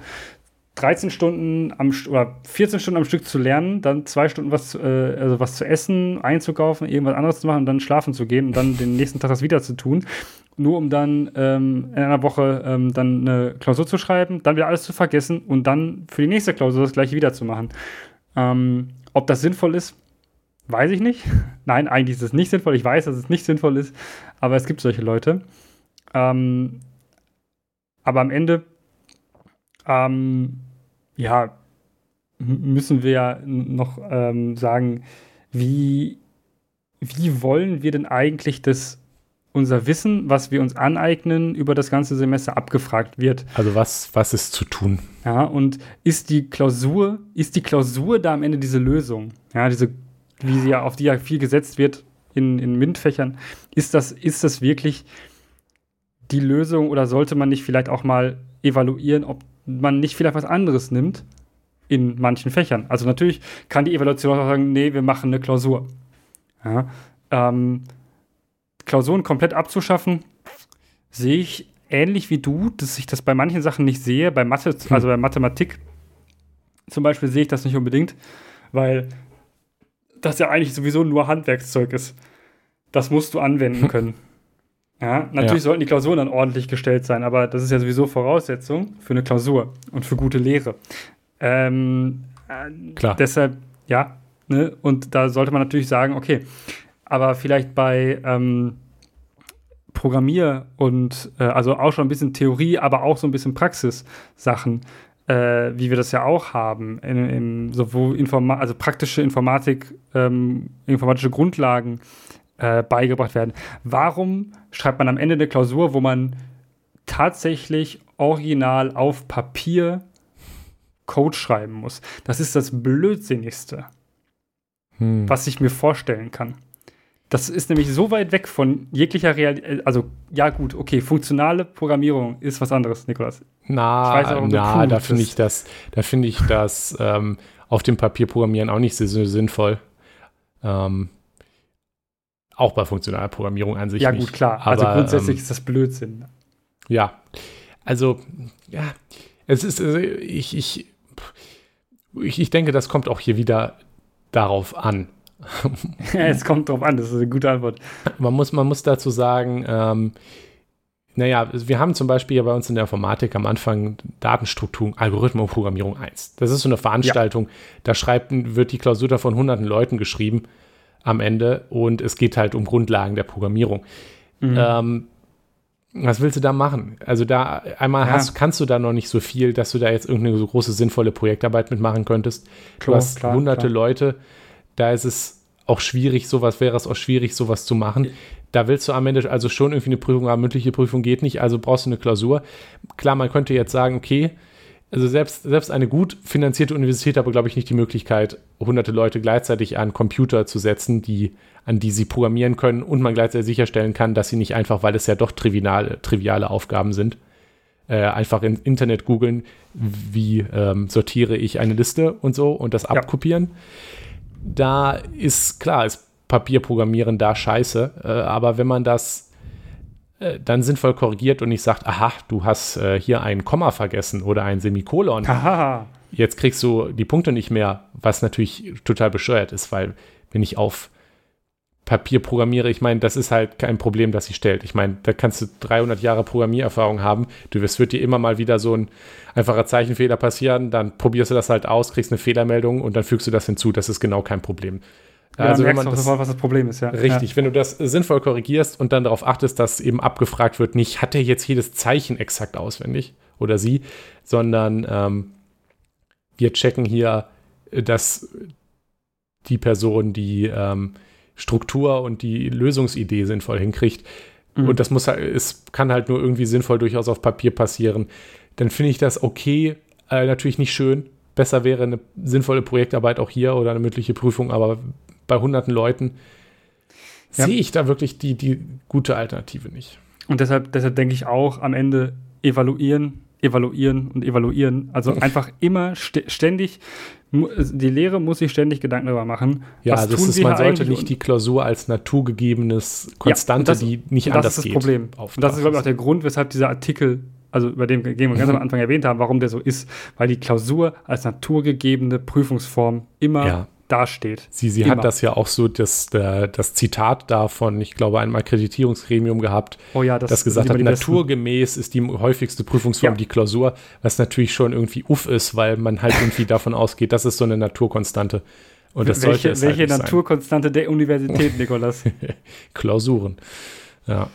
13 Stunden am oder 14 Stunden am Stück zu lernen, dann zwei Stunden was, äh, also was zu essen, einzukaufen, irgendwas anderes zu machen und dann schlafen zu gehen und dann den nächsten Tag das wieder zu tun. Nur um dann ähm, in einer Woche ähm, dann eine Klausur zu schreiben, dann wieder alles zu vergessen und dann für die nächste Klausur das gleiche wieder zu machen. Ähm, ob das sinnvoll ist, weiß ich nicht. Nein, eigentlich ist es nicht sinnvoll. Ich weiß, dass es nicht sinnvoll ist, aber es gibt solche Leute. Ähm, aber am Ende, ähm, ja, müssen wir ja noch ähm, sagen, wie, wie wollen wir denn eigentlich, dass unser Wissen, was wir uns aneignen, über das ganze Semester abgefragt wird? also was, was ist zu tun? Ja, und ist die Klausur, ist die Klausur da am Ende diese Lösung? Ja, diese, wie sie ja, auf die ja viel gesetzt wird in, in MINT-Fächern, ist das, ist das wirklich die Lösung oder sollte man nicht vielleicht auch mal evaluieren, ob man nicht vielleicht was anderes nimmt in manchen Fächern? Also natürlich kann die Evaluation auch sagen, nee, wir machen eine Klausur. Ja, ähm, Klausuren komplett abzuschaffen, sehe ich ähnlich wie du, dass ich das bei manchen Sachen nicht sehe. Bei Mathe, also bei Mathematik zum Beispiel sehe ich das nicht unbedingt, weil das ja eigentlich sowieso nur Handwerkszeug ist. Das musst du anwenden können. Ja, natürlich Ja. sollten die Klausuren dann ordentlich gestellt sein, aber das ist ja sowieso Voraussetzung für eine Klausur und für gute Lehre. Ähm, äh, Klar. Deshalb, ja, ne? Und da sollte man natürlich sagen, okay, aber vielleicht bei ähm, Programmier- und äh, also auch schon ein bisschen Theorie, aber auch so ein bisschen Praxissachen, äh, wie wir das ja auch haben, in, in, so wo Informa also praktische Informatik, ähm, informatische Grundlagen äh, beigebracht werden. Warum schreibt man am Ende eine Klausur, wo man tatsächlich original auf Papier Code schreiben muss? Das ist das Blödsinnigste Hm. was ich mir vorstellen kann. Das ist nämlich so weit weg von jeglicher Realität. Also, ja, gut, okay, funktionale Programmierung ist was anderes, Nikolas. Na, auch, na da finde ich das, da finde ich das ähm, auf dem Papier programmieren auch nicht so sinnvoll. Ähm, auch bei funktionaler Programmierung an sich. Ja, gut, klar. Also Aber, also grundsätzlich ähm, ist das Blödsinn. Ja. Also, ja, es ist, also ich, ich, ich, ich denke, das kommt auch hier wieder darauf an. es kommt darauf an, das ist eine gute Antwort. Man muss, man muss dazu sagen, ähm, naja, wir haben zum Beispiel ja bei uns in der Informatik am Anfang Datenstruktur, Algorithmen und Programmierung 1. Das ist so eine Veranstaltung, ja. da schreibt, wird die Klausur von hunderten Leuten geschrieben am Ende und es geht halt um Grundlagen der Programmierung. Mhm. Ähm, was willst du da machen? Also da einmal ja. hast, kannst du da noch nicht so viel, dass du da jetzt irgendeine so große sinnvolle Projektarbeit mitmachen könntest. Klar, du hast klar, hunderte klar. Leute, da ist es auch schwierig, sowas wäre es auch schwierig, sowas zu machen. Da willst du am Ende also schon irgendwie eine Prüfung haben, mündliche Prüfung geht nicht, also brauchst du eine Klausur. Klar, man könnte jetzt sagen, okay, also selbst, selbst eine gut finanzierte Universität hat aber, glaube ich, nicht die Möglichkeit, hunderte Leute gleichzeitig an Computer zu setzen, die, an die sie programmieren können und man gleichzeitig sicherstellen kann, dass sie nicht einfach, weil es ja doch triviale, triviale Aufgaben sind, äh, einfach im Internet googeln, wie ähm, sortiere ich eine Liste und so und das ja. abkopieren. Da ist klar, ist Papierprogrammieren da scheiße, äh, aber wenn man das dann sinnvoll korrigiert und nicht sagt, aha, du hast äh, hier ein Komma vergessen oder ein Semikolon. Aha. Jetzt kriegst du die Punkte nicht mehr, was natürlich total bescheuert ist, weil wenn ich auf Papier programmiere, ich meine, das ist halt kein Problem, das sie stellt. Ich meine, da kannst du 300 Jahre Programmiererfahrung haben. Du wirst, wird dir immer mal wieder so ein einfacher Zeichenfehler passieren, dann probierst du das halt aus, kriegst eine Fehlermeldung und dann fügst du das hinzu. Das ist genau kein Problem. Ja, also wenn man das, sofort, was das Problem ist, ja. Richtig, ja. wenn du das sinnvoll korrigierst und dann darauf achtest, dass eben abgefragt wird, nicht hat er jetzt jedes Zeichen exakt auswendig oder sie, sondern ähm, wir checken hier, dass die Person die ähm, Struktur und die Lösungsidee sinnvoll hinkriegt. Mhm. Und das muss es kann halt nur irgendwie sinnvoll durchaus auf Papier passieren. Dann finde ich das okay, äh, natürlich nicht schön. Besser wäre eine sinnvolle Projektarbeit auch hier oder eine mündliche Prüfung, aber bei hunderten Leuten, ja. sehe ich da wirklich die, die gute Alternative nicht. Und deshalb, deshalb denke ich auch am Ende evaluieren, evaluieren und evaluieren. Also einfach immer st ständig, die Lehre muss sich ständig Gedanken darüber machen. Ja, was das ist, man sollte nicht die Klausur als naturgegebenes Konstante, ja, das, die nicht anders geht. Das ist das Problem. Und das ist, glaube ich, auch der Grund, weshalb dieser Artikel also über den wir ganz am Anfang erwähnt haben, warum der so ist, weil die Klausur als naturgegebene Prüfungsform immer ja dasteht. Sie, sie hat das ja auch so, das, das Zitat davon, ich glaube, einem Akkreditierungsgremium gehabt, oh ja, das, das gesagt hat, naturgemäß ist die häufigste Prüfungsform ja. die Klausur, was natürlich schon irgendwie uff ist, weil man halt irgendwie davon ausgeht, das ist so eine Naturkonstante. Und das welche, sollte es Welche halt Naturkonstante sein. der Universität, Nikolas? Klausuren. Ja.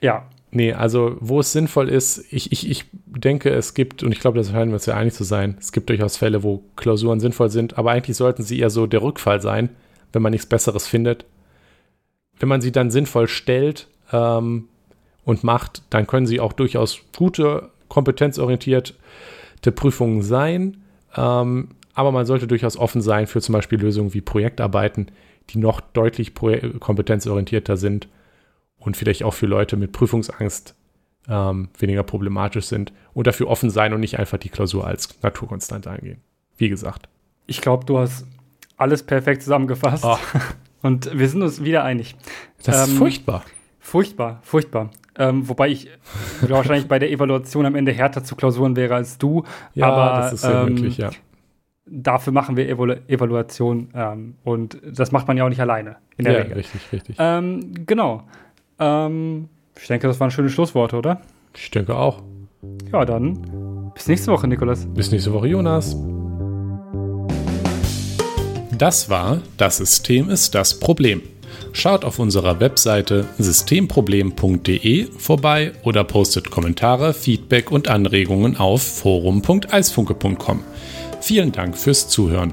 Ja, Nee, also wo es sinnvoll ist, ich, ich, ich denke, es gibt, und ich glaube, das scheinen wir uns ja einig zu sein, es gibt durchaus Fälle, wo Klausuren sinnvoll sind, aber eigentlich sollten sie eher so der Rückfall sein, wenn man nichts Besseres findet. Wenn man sie dann sinnvoll stellt ähm, und macht, dann können sie auch durchaus gute, kompetenzorientierte Prüfungen sein. Ähm, aber man sollte durchaus offen sein für zum Beispiel Lösungen wie Projektarbeiten, die noch deutlich kompetenzorientierter sind und vielleicht auch für Leute mit Prüfungsangst ähm, weniger problematisch sind und dafür offen sein und nicht einfach die Klausur als Naturkonstante angehen. Wie gesagt. Ich glaube, du hast alles perfekt zusammengefasst. Oh. Und wir sind uns wieder einig. Das ähm, ist furchtbar. Furchtbar, furchtbar. Ähm, wobei ich wahrscheinlich bei der Evaluation am Ende härter zu Klausuren wäre als du. Ja, aber, das ist sehr ähm, möglich, ja. Dafür machen wir Evalu Evaluation ähm, und das macht man ja auch nicht alleine in der ja, Regel. Richtig, richtig. Ähm, genau. Ähm, ich denke, das waren schöne Schlussworte, oder? Ich denke auch. Ja, dann bis nächste Woche, Nikolas. Bis nächste Woche, Jonas. Das war Das System ist das Problem. Schaut auf unserer Webseite systemproblem.de vorbei oder postet Kommentare, Feedback und Anregungen auf forum.eisfunke.com. Vielen Dank fürs Zuhören.